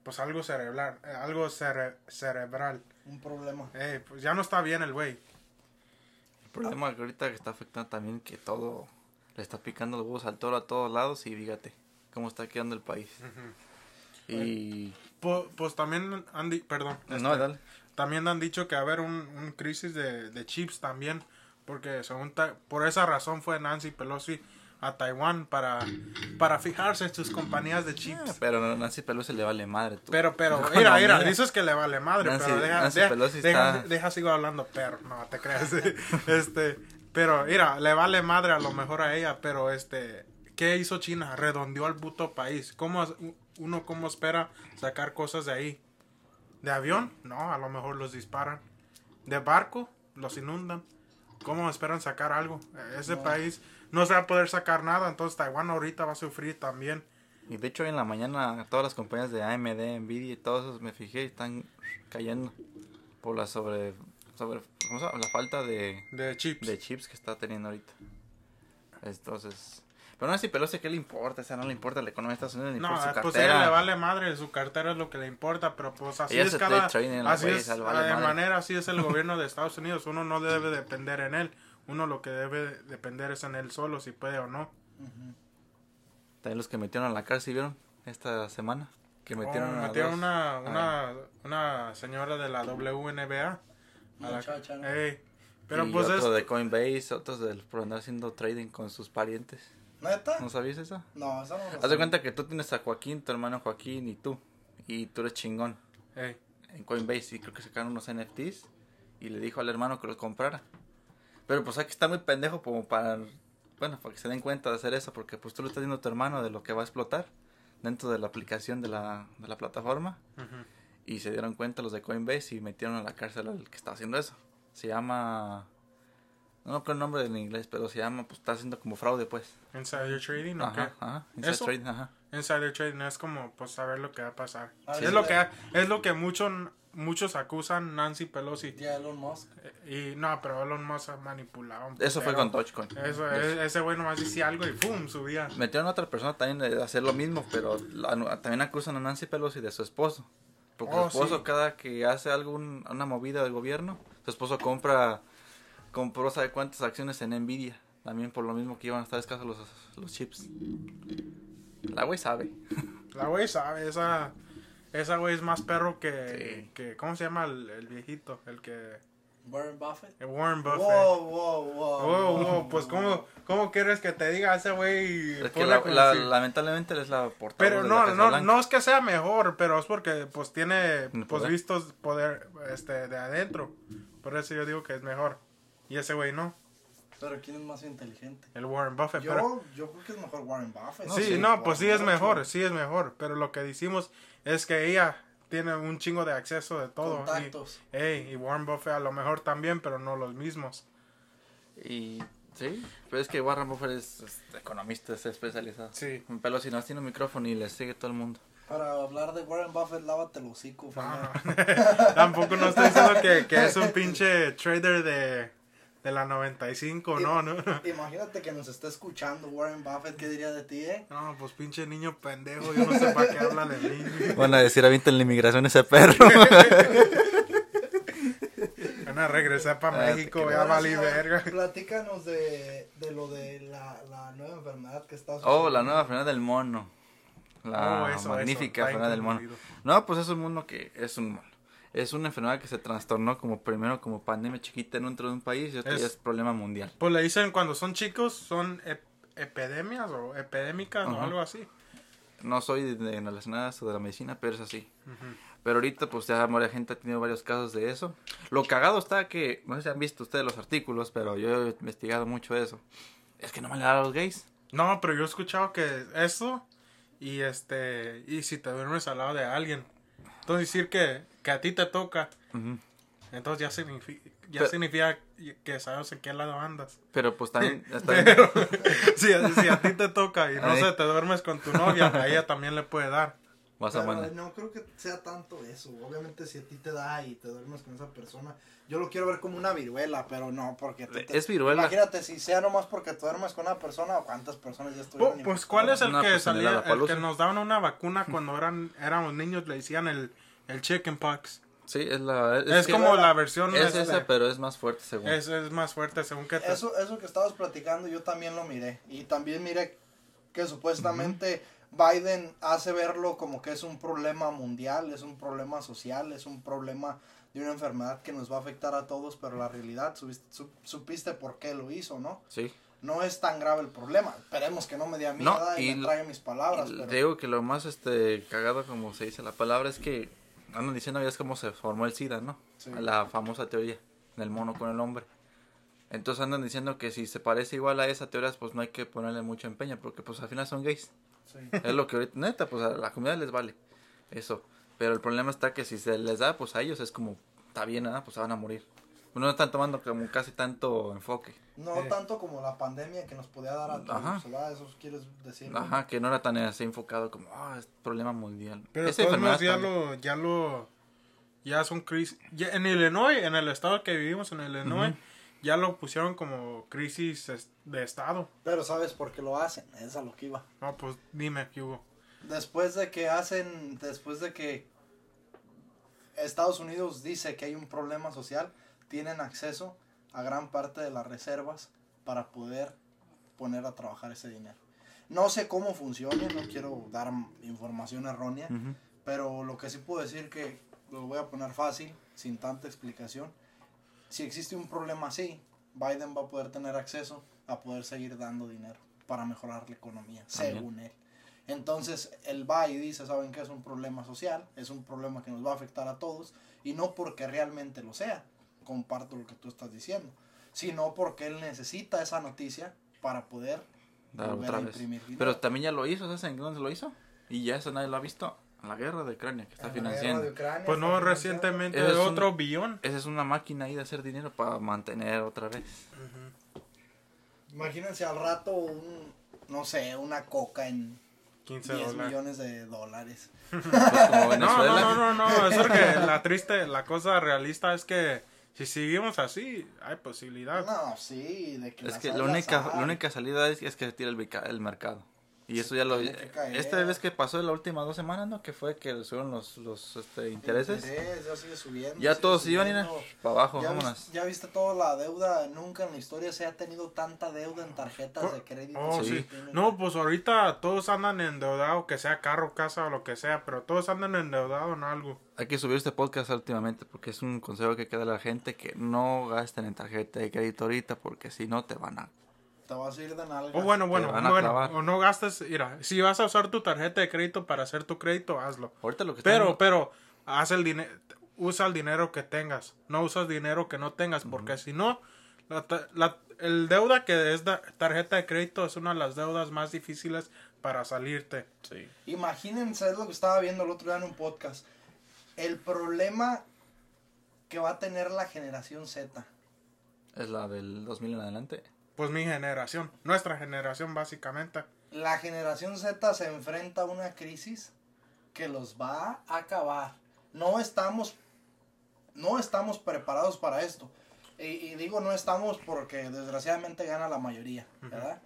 pues algo cerebral, algo cere- cerebral. Un problema. Eh, pues ya no está bien el güey. El problema que ahorita que está afectando también que todo le está picando los huevos al toro a todos lados y fíjate cómo está quedando el país. Y Pues, pues también han di- perdón, no, este, dale. también han dicho que va a haber un, un crisis de, de chips también, porque según ta- por esa razón fue Nancy Pelosi a Taiwán para, para fijarse en sus compañías de chips. Ah, Pero Nancy Pelosi le vale madre. tú. Pero, pero, No, mira, no, mira, mira. dices que le vale madre, Nancy- pero deja, Nancy deja, Pelosi deja, está- deja sigo hablando, pero, no, te creas, este, pero, mira, le vale madre a lo mejor a ella, pero, este, ¿qué hizo China? Redondeó al puto país, ¿cómo, uno cómo espera sacar cosas de ahí? ¿De avión? No, a lo mejor los disparan. ¿De barco? Los inundan. ¿cómo esperan sacar algo? Ese No. país no se va a poder sacar nada, entonces Taiwán ahorita va a sufrir también. Y de hecho hoy en la mañana todas las compañías de AMD, Nvidia y todos esos me fijé están cayendo por la sobre, sobre ¿cómo se llama? la falta de, De chips. de chips que está teniendo ahorita. Entonces, pero no es si Pelosi qué le importa, o sea, no le importa la economía de Estados Unidos ni No, por su pues cartera. ella le vale madre, su cartera es lo que le importa, pero pues así Ella es cada, así es, le vale de madre. manera así es el gobierno de Estados Unidos, uno no debe depender en él, uno lo que debe depender es en él solo, si puede o no. Ujú. También los que metieron a la cárcel, ¿vieron? Esta semana. Que metieron, Oh, a metieron dos. una, Ah. una, una señora de la WNBA. a la- Muchacha, ¿no? Ey, pero y pues otro es, de Coinbase, otros del, por andar haciendo trading con sus parientes. ¿Neta? ¿No sabías eso? No, esa no lo Haz de cuenta que tú tienes a Joaquín, tu hermano Joaquín y tú. Y tú eres chingón ey, en Coinbase. Y creo que sacaron unos NFTs. Y le dijo al hermano que los comprara. Pero pues hay que estar muy pendejo como para... Bueno, para que se den cuenta de hacer eso. Porque pues tú le estás diciendo a tu hermano de lo que va a explotar. Dentro de la aplicación de la, de la plataforma. Y se dieron cuenta los de Coinbase y metieron a la cárcel al que estaba haciendo eso. Se llama... No acuerdo el nombre en inglés, pero se llama, pues está haciendo como fraude, pues. Insider trading, ¿o qué? Ajá, ajá. Inside ¿Eso? trading, ajá. Insider trading es como pues saber lo que va a pasar. A Sí, ver, es lo que es lo que muchos muchos acusan Nancy Pelosi. Ya Elon Musk. Y no, pero Elon Musk ha manipulado. un Eso fue con Dogecoin. Eso, ese güey nomás decía algo y ¡pum! subía. Metieron a otra persona también de hacer lo mismo, pero la- también acusan a Nancy Pelosi de su esposo. Porque Oh, su esposo sí. cada que hace algún, una movida del gobierno, su esposo compra, compró sabe cuántas acciones en Nvidia. También por lo mismo que iban a estar escasos los, los chips. La güey sabe. La güey sabe, esa esa güey es más perro que, Sí. que ¿cómo se llama el, el viejito? El que Warren Buffett. el Warren Buffett. Wow, wow, wow. Oh, wow, pues ¿cómo, ¿cómo quieres que te diga ese güey? Es que la- la- lamentablemente es la portada Pero de la no, no, Blanca. no es que sea mejor, pero es porque pues tiene pues poder. vistos poder este de adentro. Por eso yo digo que es mejor. Y ese güey no, Pero ¿quién es más inteligente? el Warren Buffett. Yo, pero, yo creo que es mejor Warren Buffett. sí, no, por pues sí es mejor, sí es mejor. Pero lo que decimos es que ella tiene un chingo de acceso de todo. Contactos. Y, ey, y Warren Buffett a lo mejor también, pero no los mismos. Y sí, pero es que Warren Buffett es, es economista, es especializado. Sí. Pelosi no tiene un micrófono y le sigue todo el mundo. Para hablar de Warren Buffett, lávate el hocico, Ah, Fernando. Tampoco no estoy diciendo que, que es un pinche trader de, de la 95, no, no. Imagínate que nos está escuchando Warren Buffett, ¿qué diría de ti, eh? No, pues pinche niño pendejo, yo no sé para qué habla de mí. Van a decir, avienten la inmigración ese perro. Van a regresar para Ah, México, ya valí verga. Platícanos de, de lo de la, la nueva enfermedad que está oh, la nueva enfermedad del mono. La Oh, eso, magnífica eso, enfermedad del mono. No, pues es un mono que es un mono. Es una enfermedad que se trastornó como primero como pandemia chiquita dentro de un país y otro Es- ya es problema mundial. Pues le dicen cuando son chicos, son ep- epidemias o epidémicas o algo así. No soy de, de relacionadas o de la medicina, pero es así. Pero ahorita pues ya varias gente ha tenido varios casos de eso. Lo cagado está que, no sé si han visto ustedes los artículos, pero yo he investigado mucho eso. Es que no me le da a los gays. No, pero yo he escuchado que eso y este y si te duermes al lado de alguien. Entonces decir que, que a ti te toca, entonces ya significa, ya Pero- significa que sabes en qué lado andas. Pero pues también... está bien. Pero si, si a ti te toca y no Ay. sé, te duermes con tu novia, a ella también le puede dar. Vas a Pero mandar. no creo que sea tanto eso. Obviamente si a ti te da y te duermes con esa persona, yo lo quiero ver como una viruela, pero no porque te- Es viruela. Imagínate si sea nomás porque te duermes con una persona, ¿cuántas personas ya estuvieron? pues cuál es el No, que pues, salía, el que nos daban una vacuna cuando eran éramos niños le decían el el chickenpox. Sí, es la... Es, Es, que como la versión Es este, esa, pero es más fuerte según. es, es más fuerte según que te- Eso, eso que estabas platicando yo también lo miré. Y también miré que supuestamente Biden hace verlo como que es un problema mundial, es un problema social, es un problema de una enfermedad que nos va a afectar a todos, pero la realidad, subiste- su- supiste por qué lo hizo, ¿no? Sí. No es tan grave el problema. Esperemos que no me dé a mí No, nada y, y me trague mis palabras. Y pero- digo que lo más este cagado como se dice la palabra es que andan diciendo ya es como se formó el SIDA, ¿no? Sí. La famosa teoría del mono con el hombre. Entonces andan diciendo que si se parece igual a esa teoría, pues no hay que ponerle mucho empeño, porque pues al final son gays. Sí. Es lo que ahorita, neta, pues a la comunidad les vale. Eso. Pero el problema está que si se les da, pues a ellos es como, está bien, ¿ah? pues se van a morir. Pues no están tomando como casi tanto enfoque. No Eh. tanto como la pandemia que nos podía dar a todos. Eso quieres decir. Ajá, que no era tan así enfocado como, ah, es problema mundial. Pero Esa enfermedad ya lo, ya lo, ya son crisis. Ya en Illinois, en el estado que vivimos, en Illinois, ya lo pusieron como crisis de estado. Pero ¿sabes por qué lo hacen? Es a lo que iba. No, pues dime qué hubo. Después de que hacen, después de que Estados Unidos dice que hay un problema social, tienen acceso a gran parte de las reservas para poder poner a trabajar ese dinero. No sé cómo funcione, no quiero dar información errónea, Ujú. pero lo que sí puedo decir que lo voy a poner fácil, sin tanta explicación. Si existe un problema así, Biden va a poder tener acceso a poder seguir dando dinero para mejorar la economía, según él. Entonces, él va y dice, ¿saben qué? Es un problema social, es un problema que nos va a afectar a todos, y no porque realmente lo sea, comparto lo que tú estás diciendo, sino porque él necesita esa noticia para poder Dar volver otra a vez. imprimir dinero. Pero también ya lo hizo, ¿sabes en dónde lo hizo? Y ya eso nadie lo ha visto. En la guerra de Ucrania que está En financiando. de Ucrania Pues no, recientemente Ese es un- otro billón. Esa es una máquina ahí de hacer dinero para mantener otra vez. Imagínense al rato un, no sé, una coca en 15 10 dólares. millones de dólares. Pues como No, no, no, no, no, es porque la triste, la cosa realista es que si seguimos así, hay posibilidad. No, sí, de que Es que la única, la única salida es, es que se tire el mercado. Y eso ya lo... Esta vez que pasó en las últimas dos semanas, ¿no? Que fue que subieron los, los este, intereses. Interés, ya sigue subiendo. Ya sigue todos iban a para abajo, ¿Ya, vámonos. vis- ya viste toda la deuda, nunca en la historia se ha tenido tanta deuda en tarjetas de crédito. Oh, Sí. sí. No, pues ahorita todos andan endeudados, que sea carro, casa o lo que sea, pero todos andan endeudados en algo. Hay que subir este podcast últimamente porque es un consejo que queda a la gente que no gasten en tarjeta de crédito ahorita porque si no te van a... Te vas a ir de nalgas. O bueno, bueno, bueno, clavar. o no gastes, mira, si vas a usar tu tarjeta de crédito para hacer tu crédito, hazlo. Ahorita lo que Pero, pero, haz el dinero, usa el dinero que tengas, no usas dinero que no tengas, porque si no, la, la- el deuda que es da- tarjeta de crédito es una de las deudas más difíciles para salirte. Sí. Imagínense, es lo que estaba viendo el otro día en un podcast. El problema que va a tener la generación Z. Es la del 2000 en adelante. Pues mi generación, nuestra generación básicamente. La generación Z se enfrenta a una crisis que los va a acabar. No estamos, no estamos preparados para esto. Y, y digo no estamos porque desgraciadamente gana la mayoría, ¿verdad?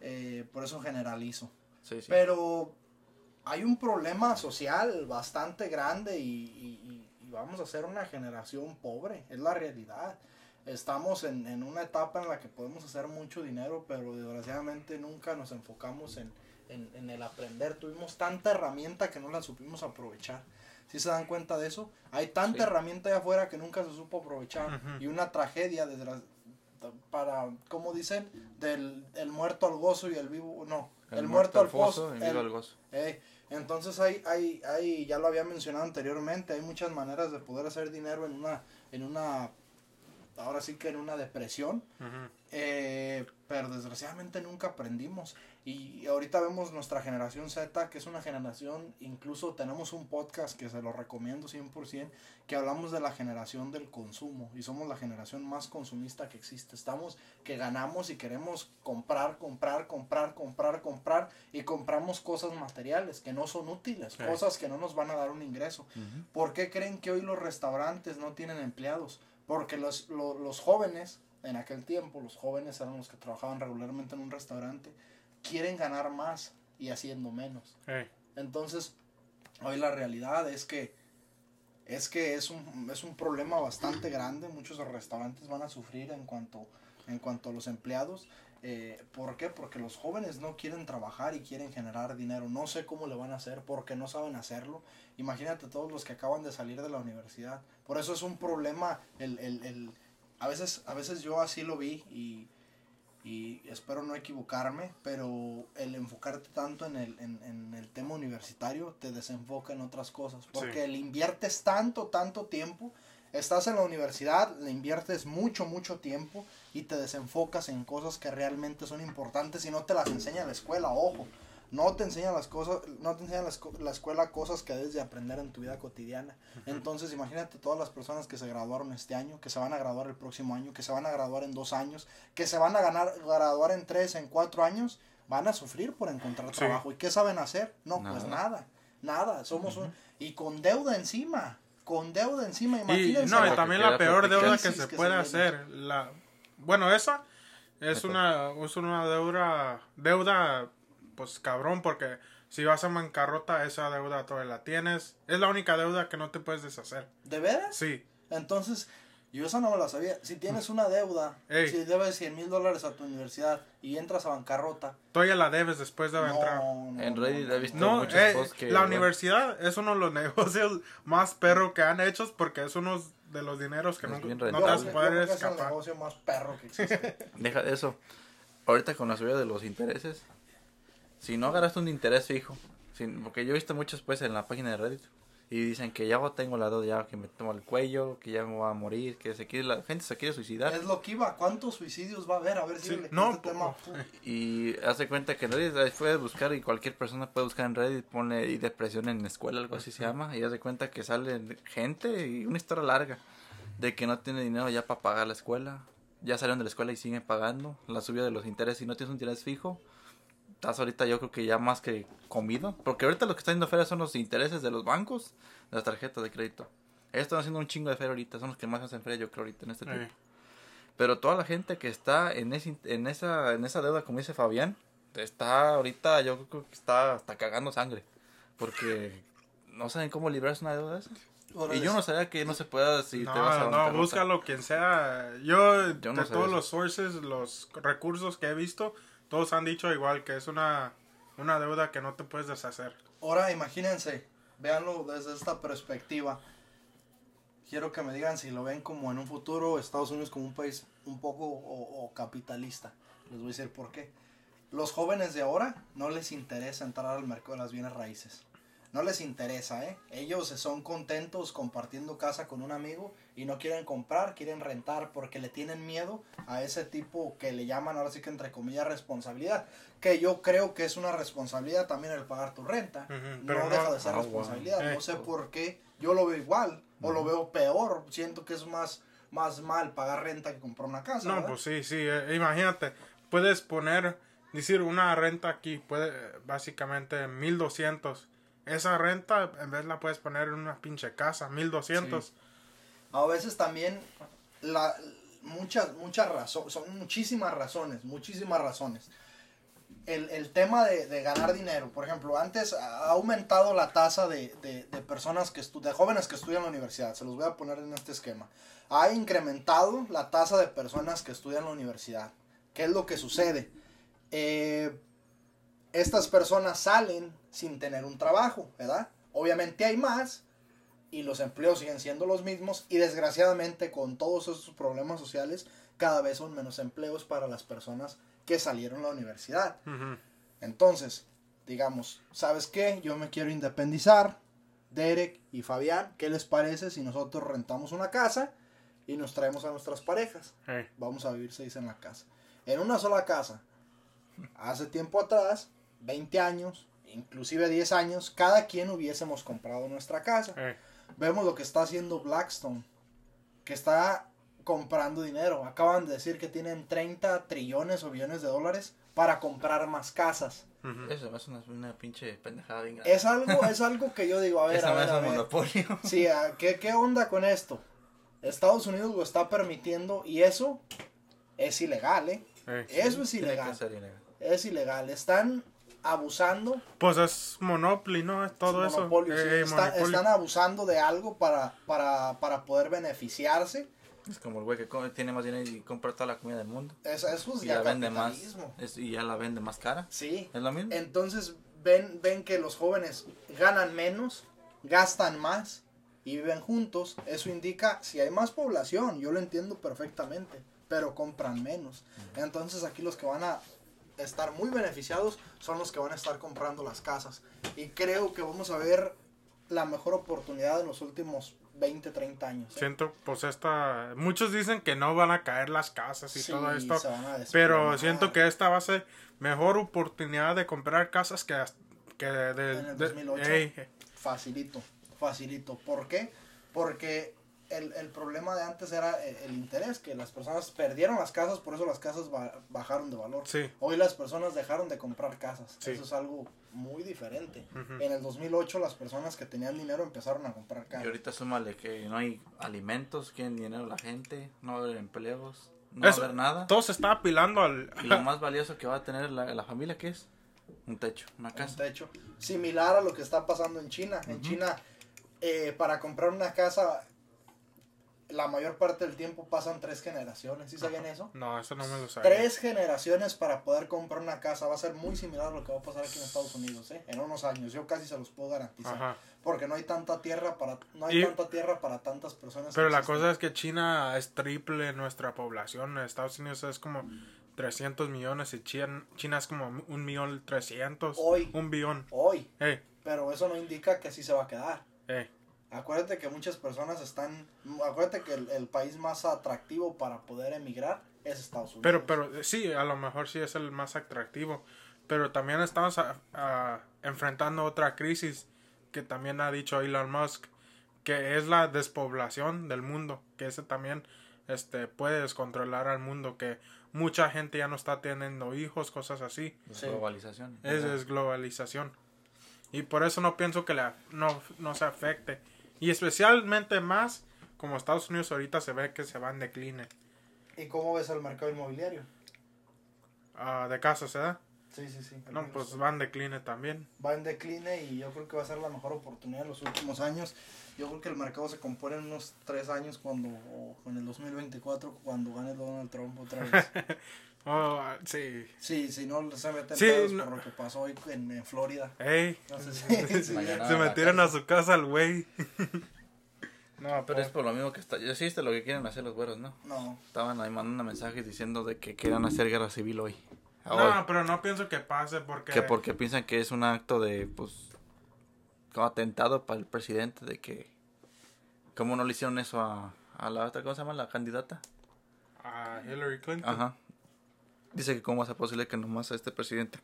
Eh, por eso generalizo. Sí, sí. Pero hay un problema social bastante grande y, y- y- y vamos a ser una generación pobre, es la realidad. Estamos en, en una etapa en la que podemos hacer mucho dinero, pero desgraciadamente nunca nos enfocamos en, en- en el aprender. Tuvimos tanta herramienta que no la supimos aprovechar. Si se dan cuenta de eso? Hay tanta Sí. herramienta allá afuera que nunca se supo aprovechar. Y una tragedia para, ¿cómo dicen? Del el muerto al gozo y el vivo, no, el, muerto, al y el- vivo al gozo. eh, entonces hay, hay, hay, ya lo había mencionado anteriormente, hay muchas maneras de poder hacer dinero en una, en una, ahora sí que en una depresión, eh, pero desgraciadamente nunca aprendimos. Y ahorita vemos nuestra generación Z, que es una generación, incluso tenemos un podcast que se lo recomiendo 100%, que hablamos de la generación del consumo. Y somos la generación más consumista que existe. Estamos que ganamos y queremos comprar, comprar, comprar, comprar, comprar. Y compramos cosas materiales que no son útiles, Sí. cosas que no nos van a dar un ingreso. Ujú. ¿Por qué creen que hoy los restaurantes no tienen empleados? Porque los, lo- los jóvenes, en aquel tiempo, los jóvenes eran los que trabajaban regularmente en un restaurante, quieren ganar más y haciendo menos. Entonces, hoy la realidad es que es que es un, es un problema bastante grande. Muchos restaurantes van a sufrir en cuanto, en cuanto a los empleados. Eh, ¿Por qué? Porque los jóvenes no quieren trabajar y quieren generar dinero. No sé cómo le van a hacer porque no saben hacerlo. Imagínate todos los que acaban de salir de la universidad. Por eso es un problema. El, el, el, a, veces, a veces yo así lo vi y, y espero no equivocarme, pero el enfocarte tanto en el, en, en el tema universitario te desenfoca en otras cosas. Porque Sí. le inviertes tanto, tanto tiempo. Estás en la universidad, le inviertes mucho, mucho tiempo y te desenfocas en cosas que realmente son importantes y no te las enseña la escuela, ojo. No te enseñan las cosas, no te enseñan la, escuela cosas que debes de aprender en tu vida cotidiana. Entonces, imagínate todas las personas que se graduaron este año, que se van a graduar el próximo año, que se van a graduar en dos años, que se van a ganar, graduar en tres, en cuatro años, van a sufrir por encontrar Sí. trabajo. ¿Y qué saben hacer? No, pues Nada. nada, nada. Somos un, y con deuda encima, con deuda encima, Y imagínense. no, y también la peor deuda que se que puede se hacer. La, bueno, esa es una, es una deuda, deuda, pues cabrón, porque si vas a bancarrota, esa deuda todavía la tienes. Es la única deuda que no te puedes deshacer. ¿De veras? Sí, Entonces, yo esa no me la sabía. Si tienes una deuda, Ey. si debes 100 mil dólares a tu universidad y entras a bancarrota, todavía la debes después de no, entrar. no, En Reddit no, he visto No, muchos eh, posts que... la universidad es uno de los negocios más perro que han hecho porque es uno de los dineros que Es no, no te vas a poder es el negocio más perro que existe. Deja de eso. Ahorita con la subida de los intereses, si no agarraste un interés fijo, sin- porque yo he visto muchos pues en la página de Reddit y dicen que ya tengo la deuda, ya que me tomo el cuello, que ya me voy a morir, que se quiere, la gente se quiere suicidar. es lo que iba. ¿Cuántos suicidios va a haber? A ver si Sí, le no, este tema. Y hace cuenta que en Reddit ahí puedes buscar y cualquier persona puede buscar en Reddit, pone y depresión en la escuela, algo así se llama, y hace cuenta que sale gente y una historia larga de que no tiene dinero ya para pagar la escuela, ya salieron de la escuela y siguen pagando la subida de los intereses, si no tienes un interés fijo, estás ahorita yo creo que ya más que comido, porque ahorita lo que está yendo feria son los intereses de los bancos, de las tarjetas de crédito. Ellos están haciendo un chingo de feria ahorita, son los que más hacen feria yo creo ahorita en este tiempo. Eh, Pero toda la gente que está en, ese, en, esa, en esa deuda, como dice Fabián, está ahorita, yo creo que está hasta cagando sangre. Porque no saben cómo librarse una deuda de esa. Y yo no sabía que no se pueda si te vas a no, no, búscalo quien sea. Yo, Yo no de todos eso. los sources, los recursos que he visto, todos han dicho igual que es una, una deuda que no te puedes deshacer. Ahora imagínense, véanlo desde esta perspectiva. Quiero que me digan si lo ven como en un futuro Estados Unidos como un país un poco o, o capitalista. Les voy a decir por qué. Los jóvenes de ahora no les interesa entrar al mercado de las bienes raíces. No les interesa, ¿eh? Ellos son contentos compartiendo casa con un amigo y no quieren comprar, quieren rentar porque le tienen miedo a ese tipo que le llaman ahora sí que entre comillas responsabilidad. Que yo creo que es una responsabilidad también el pagar tu renta. Pero no- deja de ser Ah, responsabilidad. wow. No sé por qué. Yo lo veo igual o lo veo peor. Siento que es más, más mal pagar renta que comprar una casa. No, ¿verdad? pues sí, sí, eh, imagínate, puedes poner, decir, una renta aquí, puede, eh, básicamente 1200. Esa renta, en vez la puedes poner en una pinche casa, 1200. A veces también la, muchas, muchas razones, son muchísimas razones, muchísimas razones. El, el tema de, de ganar dinero, por ejemplo, antes ha aumentado la tasa de, de, personas que de jóvenes que estudian en la universidad, se los voy a poner en este esquema. Ha incrementado la tasa de personas que estudian en la universidad. ¿Qué es lo que sucede? Eh, estas personas salen sin tener un trabajo, ¿verdad? Obviamente hay más, y los empleos siguen siendo los mismos y desgraciadamente con todos esos problemas sociales cada vez son menos empleos para las personas que salieron de la universidad. Entonces, digamos, ¿sabes qué? Yo me quiero independizar. Derek y Fabián, ¿qué les parece si nosotros rentamos una casa y nos traemos a nuestras parejas? Vamos a vivir seis en la casa. En una sola casa. Hace tiempo atrás, 20 años, inclusive 10 años, cada quien hubiésemos comprado nuestra casa eh. vemos lo que está haciendo Blackstone, que está comprando dinero. Acaban de decir que tienen 30 trillones o billones de dólares para comprar más casas. Eso es una, una pinche pendejada bien grande. Es algo, es algo que yo digo, a ver, Esa a ver, a ver. monopolio. Sí, ¿a ¿qué, ¿qué onda con esto? Estados Unidos lo está permitiendo y eso es ilegal, ¿eh? Eh. Eso es Tiene que ilegal. ser ilegal. Es ilegal. Están abusando Pues es Monopoly, ¿no? Es todo eso. monopolio, sí, Eh, está- monopolio. están abusando de algo para, para, para poder beneficiarse. Es como el güey que come- tiene más dinero y compra toda la comida del mundo. Eso, eso es Y ya la vende más. es- y ya la vende más cara. Sí. Es lo mismo. Entonces ven, ven que los jóvenes ganan menos, gastan más y viven juntos. Eso indica si hay más población, yo lo entiendo perfectamente, pero compran menos. Entonces aquí los que van a estar muy beneficiados son los que van a estar comprando las casas. Y creo que vamos a ver la mejor oportunidad en los últimos 20, 30 años. ¿eh? Siento, pues esta... Muchos dicen que no van a caer las casas y Sí, todo esto. se van a desplomar. Pero siento que esta va a ser mejor oportunidad de comprar casas que, que de... En el de- 2008. Ey, Facilito, facilito. ¿Por qué? Porque el, el problema de antes era el, el interés, que las personas perdieron las casas, por eso las casas ba- bajaron de valor. sí, Hoy las personas dejaron de comprar casas. Sí. Eso es algo muy diferente. Ujú. En el 2008 las personas que tenían dinero empezaron a comprar Y casas. ahorita súmale que no hay alimentos, quieren dinero la gente, no va a haber empleos, no va a haber nada. todo se está apilando al... Y lo más valioso que va a tener la, la familia, ¿qué es? Un techo, una un casa. techo. Similar a lo que está pasando en China. En China, eh, para comprar una casa, la mayor parte del tiempo pasan tres generaciones. ¿Sí sabían eso? No, eso no me lo sabía. Tres generaciones para poder comprar una casa. Va a ser muy similar a lo que va a pasar aquí en Estados Unidos, ¿eh? En unos años. Yo casi se los puedo garantizar. Ajá. Porque no hay tanta tierra para, no hay Y- tanta tierra para tantas personas. Pero la cosa es que China es triple nuestra población. Estados Unidos es como 300 millones y China, China es como un millón trescientos. Hoy. Un billón. Hoy. Pero eso no indica que así se va a quedar. Acuérdate que muchas personas están. Acuérdate que el, el país más atractivo para poder emigrar es Estados Unidos. Pero, pero sí, a lo mejor sí es el más atractivo. Pero también estamos a- a- enfrentando otra crisis que también ha dicho Elon Musk, que es la despoblación del mundo, que ese también este, puede descontrolar al mundo, que mucha gente ya no está teniendo hijos, cosas así. Sí. globalización. Es, es globalización. Y por eso no pienso que la, no, no se afecte. Y especialmente más como Estados Unidos ahorita se ve que se va en decline ¿Y cómo ves el mercado inmobiliario? ah, de casas, ¿verdad? Sí, sí, sí. No, pues va en decline también. va en decline y yo creo que va a ser la mejor oportunidad en los últimos años. Yo creo que el mercado se compone en unos tres años cuando, o en el 2024, cuando gane Donald Trump otra vez. Oh, sí. Sí, si no se meten Sí, no. por lo que pasó hoy en, en Florida. Ey, No sé si- Mañana. se metieron a su casa el güey. no, Pero es por lo mismo que está. Ya viste lo que quieren hacer los güeros, ¿no? No, Estaban ahí mandando mensajes diciendo de que querían hacer guerra civil hoy. Hoy. No, pero no pienso que pase porque... Que porque piensan que es un acto de, pues, como atentado para el presidente de que, ¿cómo no le hicieron eso a, a la otra, ¿cómo se llama? La candidata. A Hillary Clinton. Ajá. Dice que cómo va a ser posible que nomás a este presidente.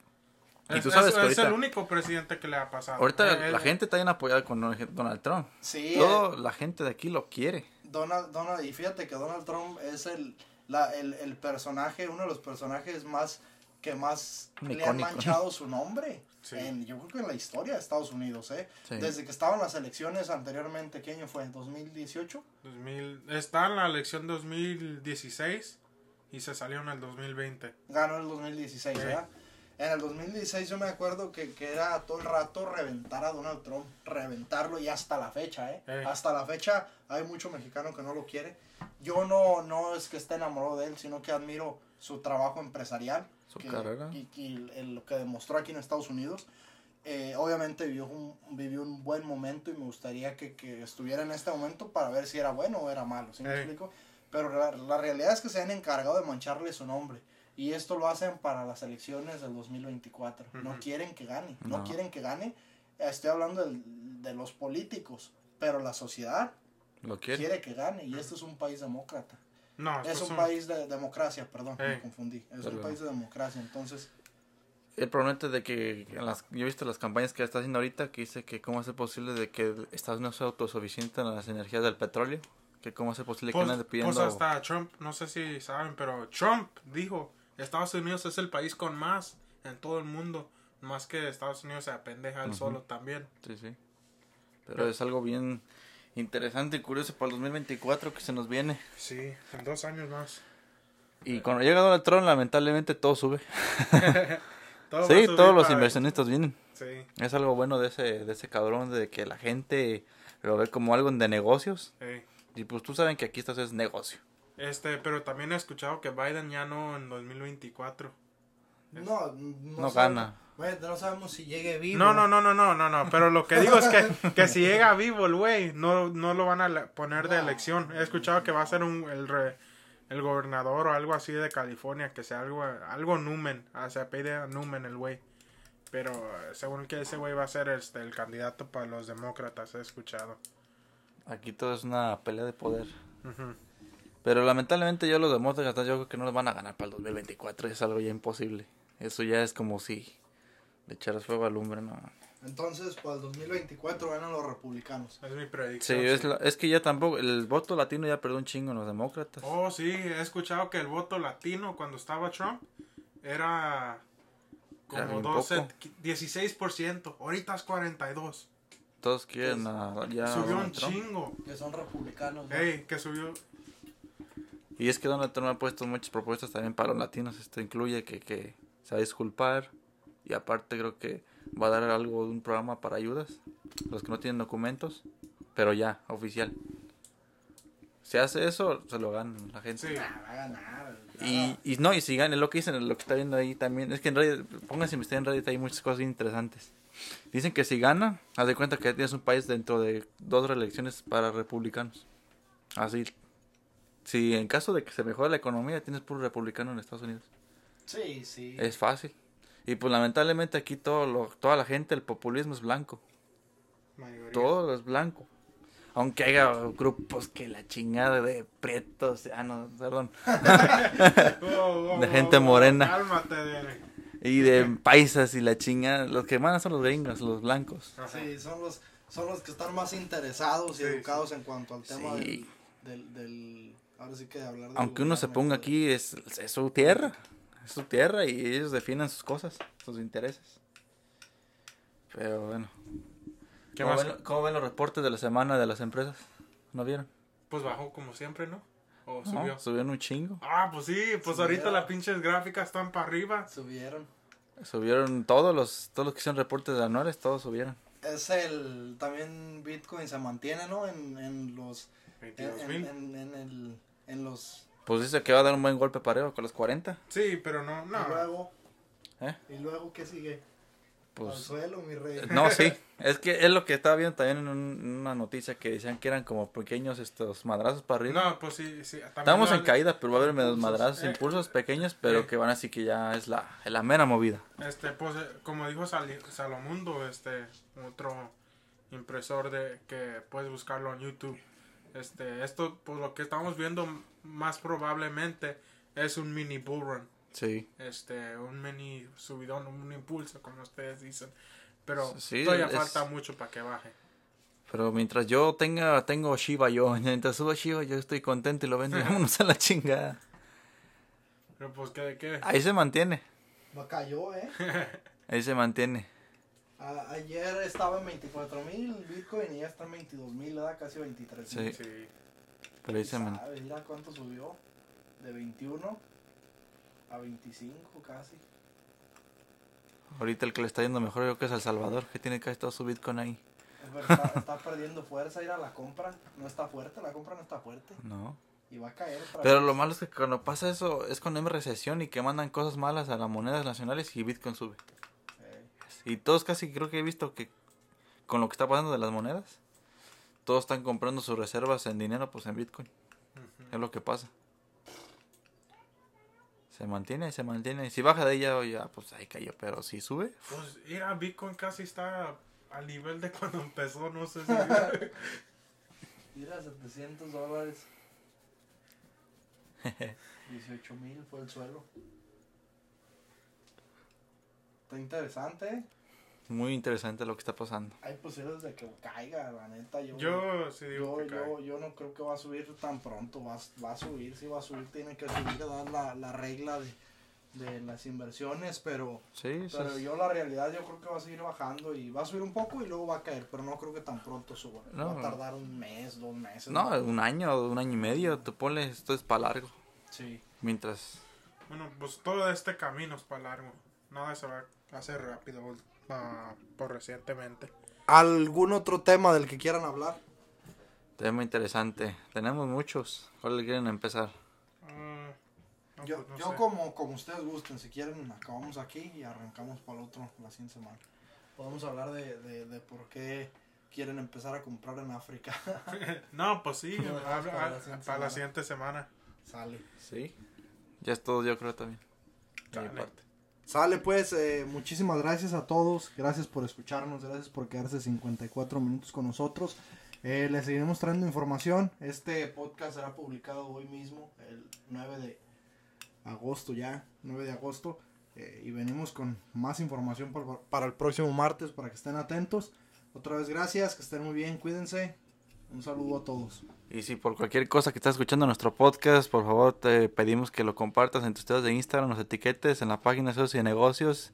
Y Es, tú sabes es- que es ahorita, el único presidente que le ha pasado. ahorita Eh, la eh, gente está bien apoyada con Donald Trump. sí, Toda la gente de aquí lo quiere. Donald, Donald, y fíjate que Donald Trump es el, la, el, el personaje, uno de los personajes más que más le han manchado su nombre. Sí. En, yo creo que en la historia de Estados Unidos, ¿eh? Sí. Desde que estaban las elecciones anteriormente, ¿qué año fue? ¿2018? 2000, está en la elección 2016 y se salió en el 2020. Ganó en el 2016, Sí. ¿verdad? En el 2016 yo me acuerdo que, que era todo el rato reventar a Donald Trump, reventarlo y hasta la fecha, ¿eh? Eh. Hasta la fecha hay mucho mexicano que no lo quiere. Yo no, no es que esté enamorado de él, sino que admiro su trabajo empresarial. Su que- carrera. Y, lo que demostró aquí en Estados Unidos. Eh, obviamente vivió un, vivió un buen momento y me gustaría que, que estuviera en este momento para ver si era bueno o era malo, ¿sí me Eh. explico? Pero la, la realidad es que se han encargado de mancharle su nombre. Y esto lo hacen para las elecciones del 2024. No Ujú. quieren que gane. No, No. quieren que gane. Estoy hablando del- de los políticos. Pero la sociedad Lo quiere. quiere que gane. Y este es un país demócrata. No, Es estos un son- país de democracia, perdón, me Eh. confundí. Es un Perdón. país de democracia. Entonces, El problema es de que en las, yo he visto las campañas que está haciendo ahorita que dice que cómo hace posible de que Estados Unidos sea autosuficiente en las energías del petróleo. Que cómo hace posible Pues, que ande pidiendo... pues hasta Trump, no sé si saben, pero Trump dijo, Estados Unidos es el país con más en todo el mundo. Más que Estados Unidos se apendeja él Ujú. solo también. Sí, sí. Pero es algo bien interesante y curioso para el 2024 que se nos viene. Sí, en dos años más. Y cuando llega Donald Trump, lamentablemente todo sube. Todo sí, todos los inversionistas vienen. Sí, Es algo bueno de ese, de ese cabrón, de que la gente lo ve como algo de negocios. sí. Y pues tú saben que aquí esto es negocio. Este, pero también he escuchado que Biden ya no en 2024. no, no, No sabe- gana. Bueno, no sabemos si llegue vivo. No, no, no, no, no, no, no. Pero lo que digo es que, que si llega vivo el güey, no, no lo van a poner de elección. He escuchado que va a ser un, el, re- el gobernador o algo así de California, que sea algo, algo Numen. O sea, pide Numen el güey. Pero eh, según que ese güey va a ser este, el candidato para los demócratas, he escuchado. Aquí todo es una pelea de poder. Pero lamentablemente yo los demócratas yo creo que no los van a ganar para el 2024. Es algo ya imposible. Eso ya es como si le echaras fuego al lumbre, ¿no? Entonces, para el 2024 ganan los republicanos. Es mi Sí, predicción. es, sí. la- es que ya tampoco, el voto latino ya perdió un chingo en los demócratas. Oh, sí, he escuchado que el voto latino cuando estaba Trump era como bien 12, poco. 16%. Ahorita es 42%. Todos quieren a, ya a Subió un Trump. chingo. Que son republicanos. ¿no? Ey, que subió. Y es que Donald Trump ha puesto muchas propuestas también para los latinos. Esto incluye que, que se va a disculpar. Y aparte creo que va a dar algo de un programa para ayudas. Los que no tienen documentos. Pero ya, oficial. Si hace eso, se lo ganan la gente. Sí. Ah, va a ganar. Y, y no, y si gana, lo que dicen, lo que está viendo ahí también, es que en Reddit, pónganse investigar en Reddit, hay muchas cosas bien interesantes. Dicen que si gana, haz de cuenta que ya tienes un país dentro de dos reelecciones para republicanos. Así. Si en caso de que se mejore la economía, tienes puro republicano en Estados Unidos. Sí, sí. Es fácil. Y pues lamentablemente aquí todo lo, toda la gente, el populismo es blanco. mayoría. Todo es blanco. Aunque haya grupos que la chingada de prietos, ah no, perdón, Oh, oh, De gente morena. Cálmate, de... y de paisas y la chingada, los que mandan son los gringos, los blancos. Ajá. Sí, son los, son los que están más interesados y Sí, educados en cuanto al tema Sí. del, del, del- Ahora sí que hablar del Aunque uno se ponga aquí, es, es su tierra, es su tierra y ellos defienden sus cosas, sus intereses. Pero bueno. ¿Qué ¿Cómo más? ven, cómo ven los reportes de la semana de las empresas? ¿No vieron? Pues bajó como siempre, ¿no? ¿O No, subió? subieron un chingo. Ah, pues sí, pues Subieron. ahorita las pinches gráficas están para arriba. Subieron. Subieron todos los, todos los que hicieron reportes de anuales, todos subieron. Es el. También Bitcoin se mantiene, ¿no? En, en los. En, 22 en, mil. en, en el, en los. Pues dice que va a dar un buen golpe pareo con los 40. Sí, pero no, Y no. luego. ¿Eh? ¿Y luego qué sigue? Al Pues suelo, mi rey. No, sí. Es que es lo que estaba viendo también en, un- en una noticia que decían que eran como pequeños estos madrazos para arriba. No, pues sí, sí. Estamos en caída, pero va a haber menos Impulsos. madrazos, Eh. impulsos pequeños, pero Eh. que van así que ya es la, es la mera movida. Este, pues, eh, como dijo Sali- Salomundo, este, otro impresor de que puedes buscarlo en YouTube. Este, esto, pues lo que estamos viendo más probablemente es un mini bull run. Sí. Este, un mini subidón, un impulso, como ustedes dicen. Pero Sí, todavía es- falta mucho para que baje. Pero mientras yo tenga, tengo Shiba yo, mientras suba Shiba yo estoy contento y lo vendo y vámonos a la chingada. Pero pues, ¿qué? qué? Ahí se mantiene, No cayó, ¿eh? ahí se mantiene. A- ayer estaba en 24 mil Bitcoin y ya está en 22 mil, ¿verdad? Casi 23 Sí. Sí. Se mantiene. Mira cuánto subió. De 21 a 25 casi. Ahorita el que le está yendo mejor yo creo que es El Salvador, que tiene casi todo su Bitcoin ahí. Es verdad, Está, perdiendo fuerza ir a la compra. No está fuerte, la compra no está fuerte. No. Y va a caer. Pero vez. lo malo es que cuando pasa eso es cuando hay recesión y que mandan cosas malas a las monedas nacionales y Bitcoin sube. Y todos casi creo que he visto que con lo que está pasando de las monedas, todos están comprando sus reservas en dinero, pues en Bitcoin. Es lo que pasa. Se mantiene, se mantiene. Y si baja de ella, ya, pues ahí cayó. Pero si sube, Pues, mira, Bitcoin casi está al nivel de cuando empezó, no sé si... Mira, 700 dólares. 18 mil fue el suelo. Está interesante. Muy interesante lo que está pasando. Hay posibilidades de que caiga, la neta. Yo, Yo sí digo yo, que cae. yo, yo no creo que va a subir tan pronto. Va, va a subir, sí va a subir. Tiene que subir, dar la, la regla de, de las inversiones. Pero, Sí, pero es- yo la realidad yo creo que va a seguir bajando. Y va a subir un poco y luego va a caer. Pero no creo que tan pronto suba. No. Va a tardar un mes, dos meses. No, un año, un año y medio, tú ponle, esto es para largo. Sí. Mientras, Bueno, pues todo este camino es para largo. Nada se va a hacer rápido por recientemente. ¿Algún otro tema del que quieran hablar? tema interesante. Tenemos muchos. ¿Cuál le quieren empezar? No, Yo, pues no yo como, como ustedes gusten, si quieren acabamos aquí y arrancamos para el otro la siguiente semana. Podemos hablar de, de, de por qué quieren empezar a comprar en África. No, pues sí, para la siguiente para la semana. siguiente semana. Sale. Sí. Ya es todo, yo creo también. De mi parte. Sale pues, eh, muchísimas gracias a todos, gracias por escucharnos, gracias por quedarse 54 minutos con nosotros. Eh, les seguiremos trayendo información. Este podcast será publicado hoy mismo, el 9 de agosto ya, 9 de agosto. Eh, y venimos con más información para, para el próximo martes para que estén atentos. Otra vez gracias, que estén muy bien, cuídense. Un saludo a todos. Y si por cualquier cosa que estás escuchando nuestro podcast, por favor te pedimos que lo compartas en tus estados de Instagram, nos etiquetes en la página Socios y Negocios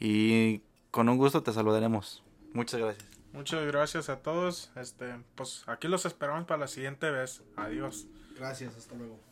y con un gusto te saludaremos. Muchas gracias. Muchas gracias a todos. Este, pues aquí los esperamos para la siguiente vez. Adiós. Gracias, hasta luego.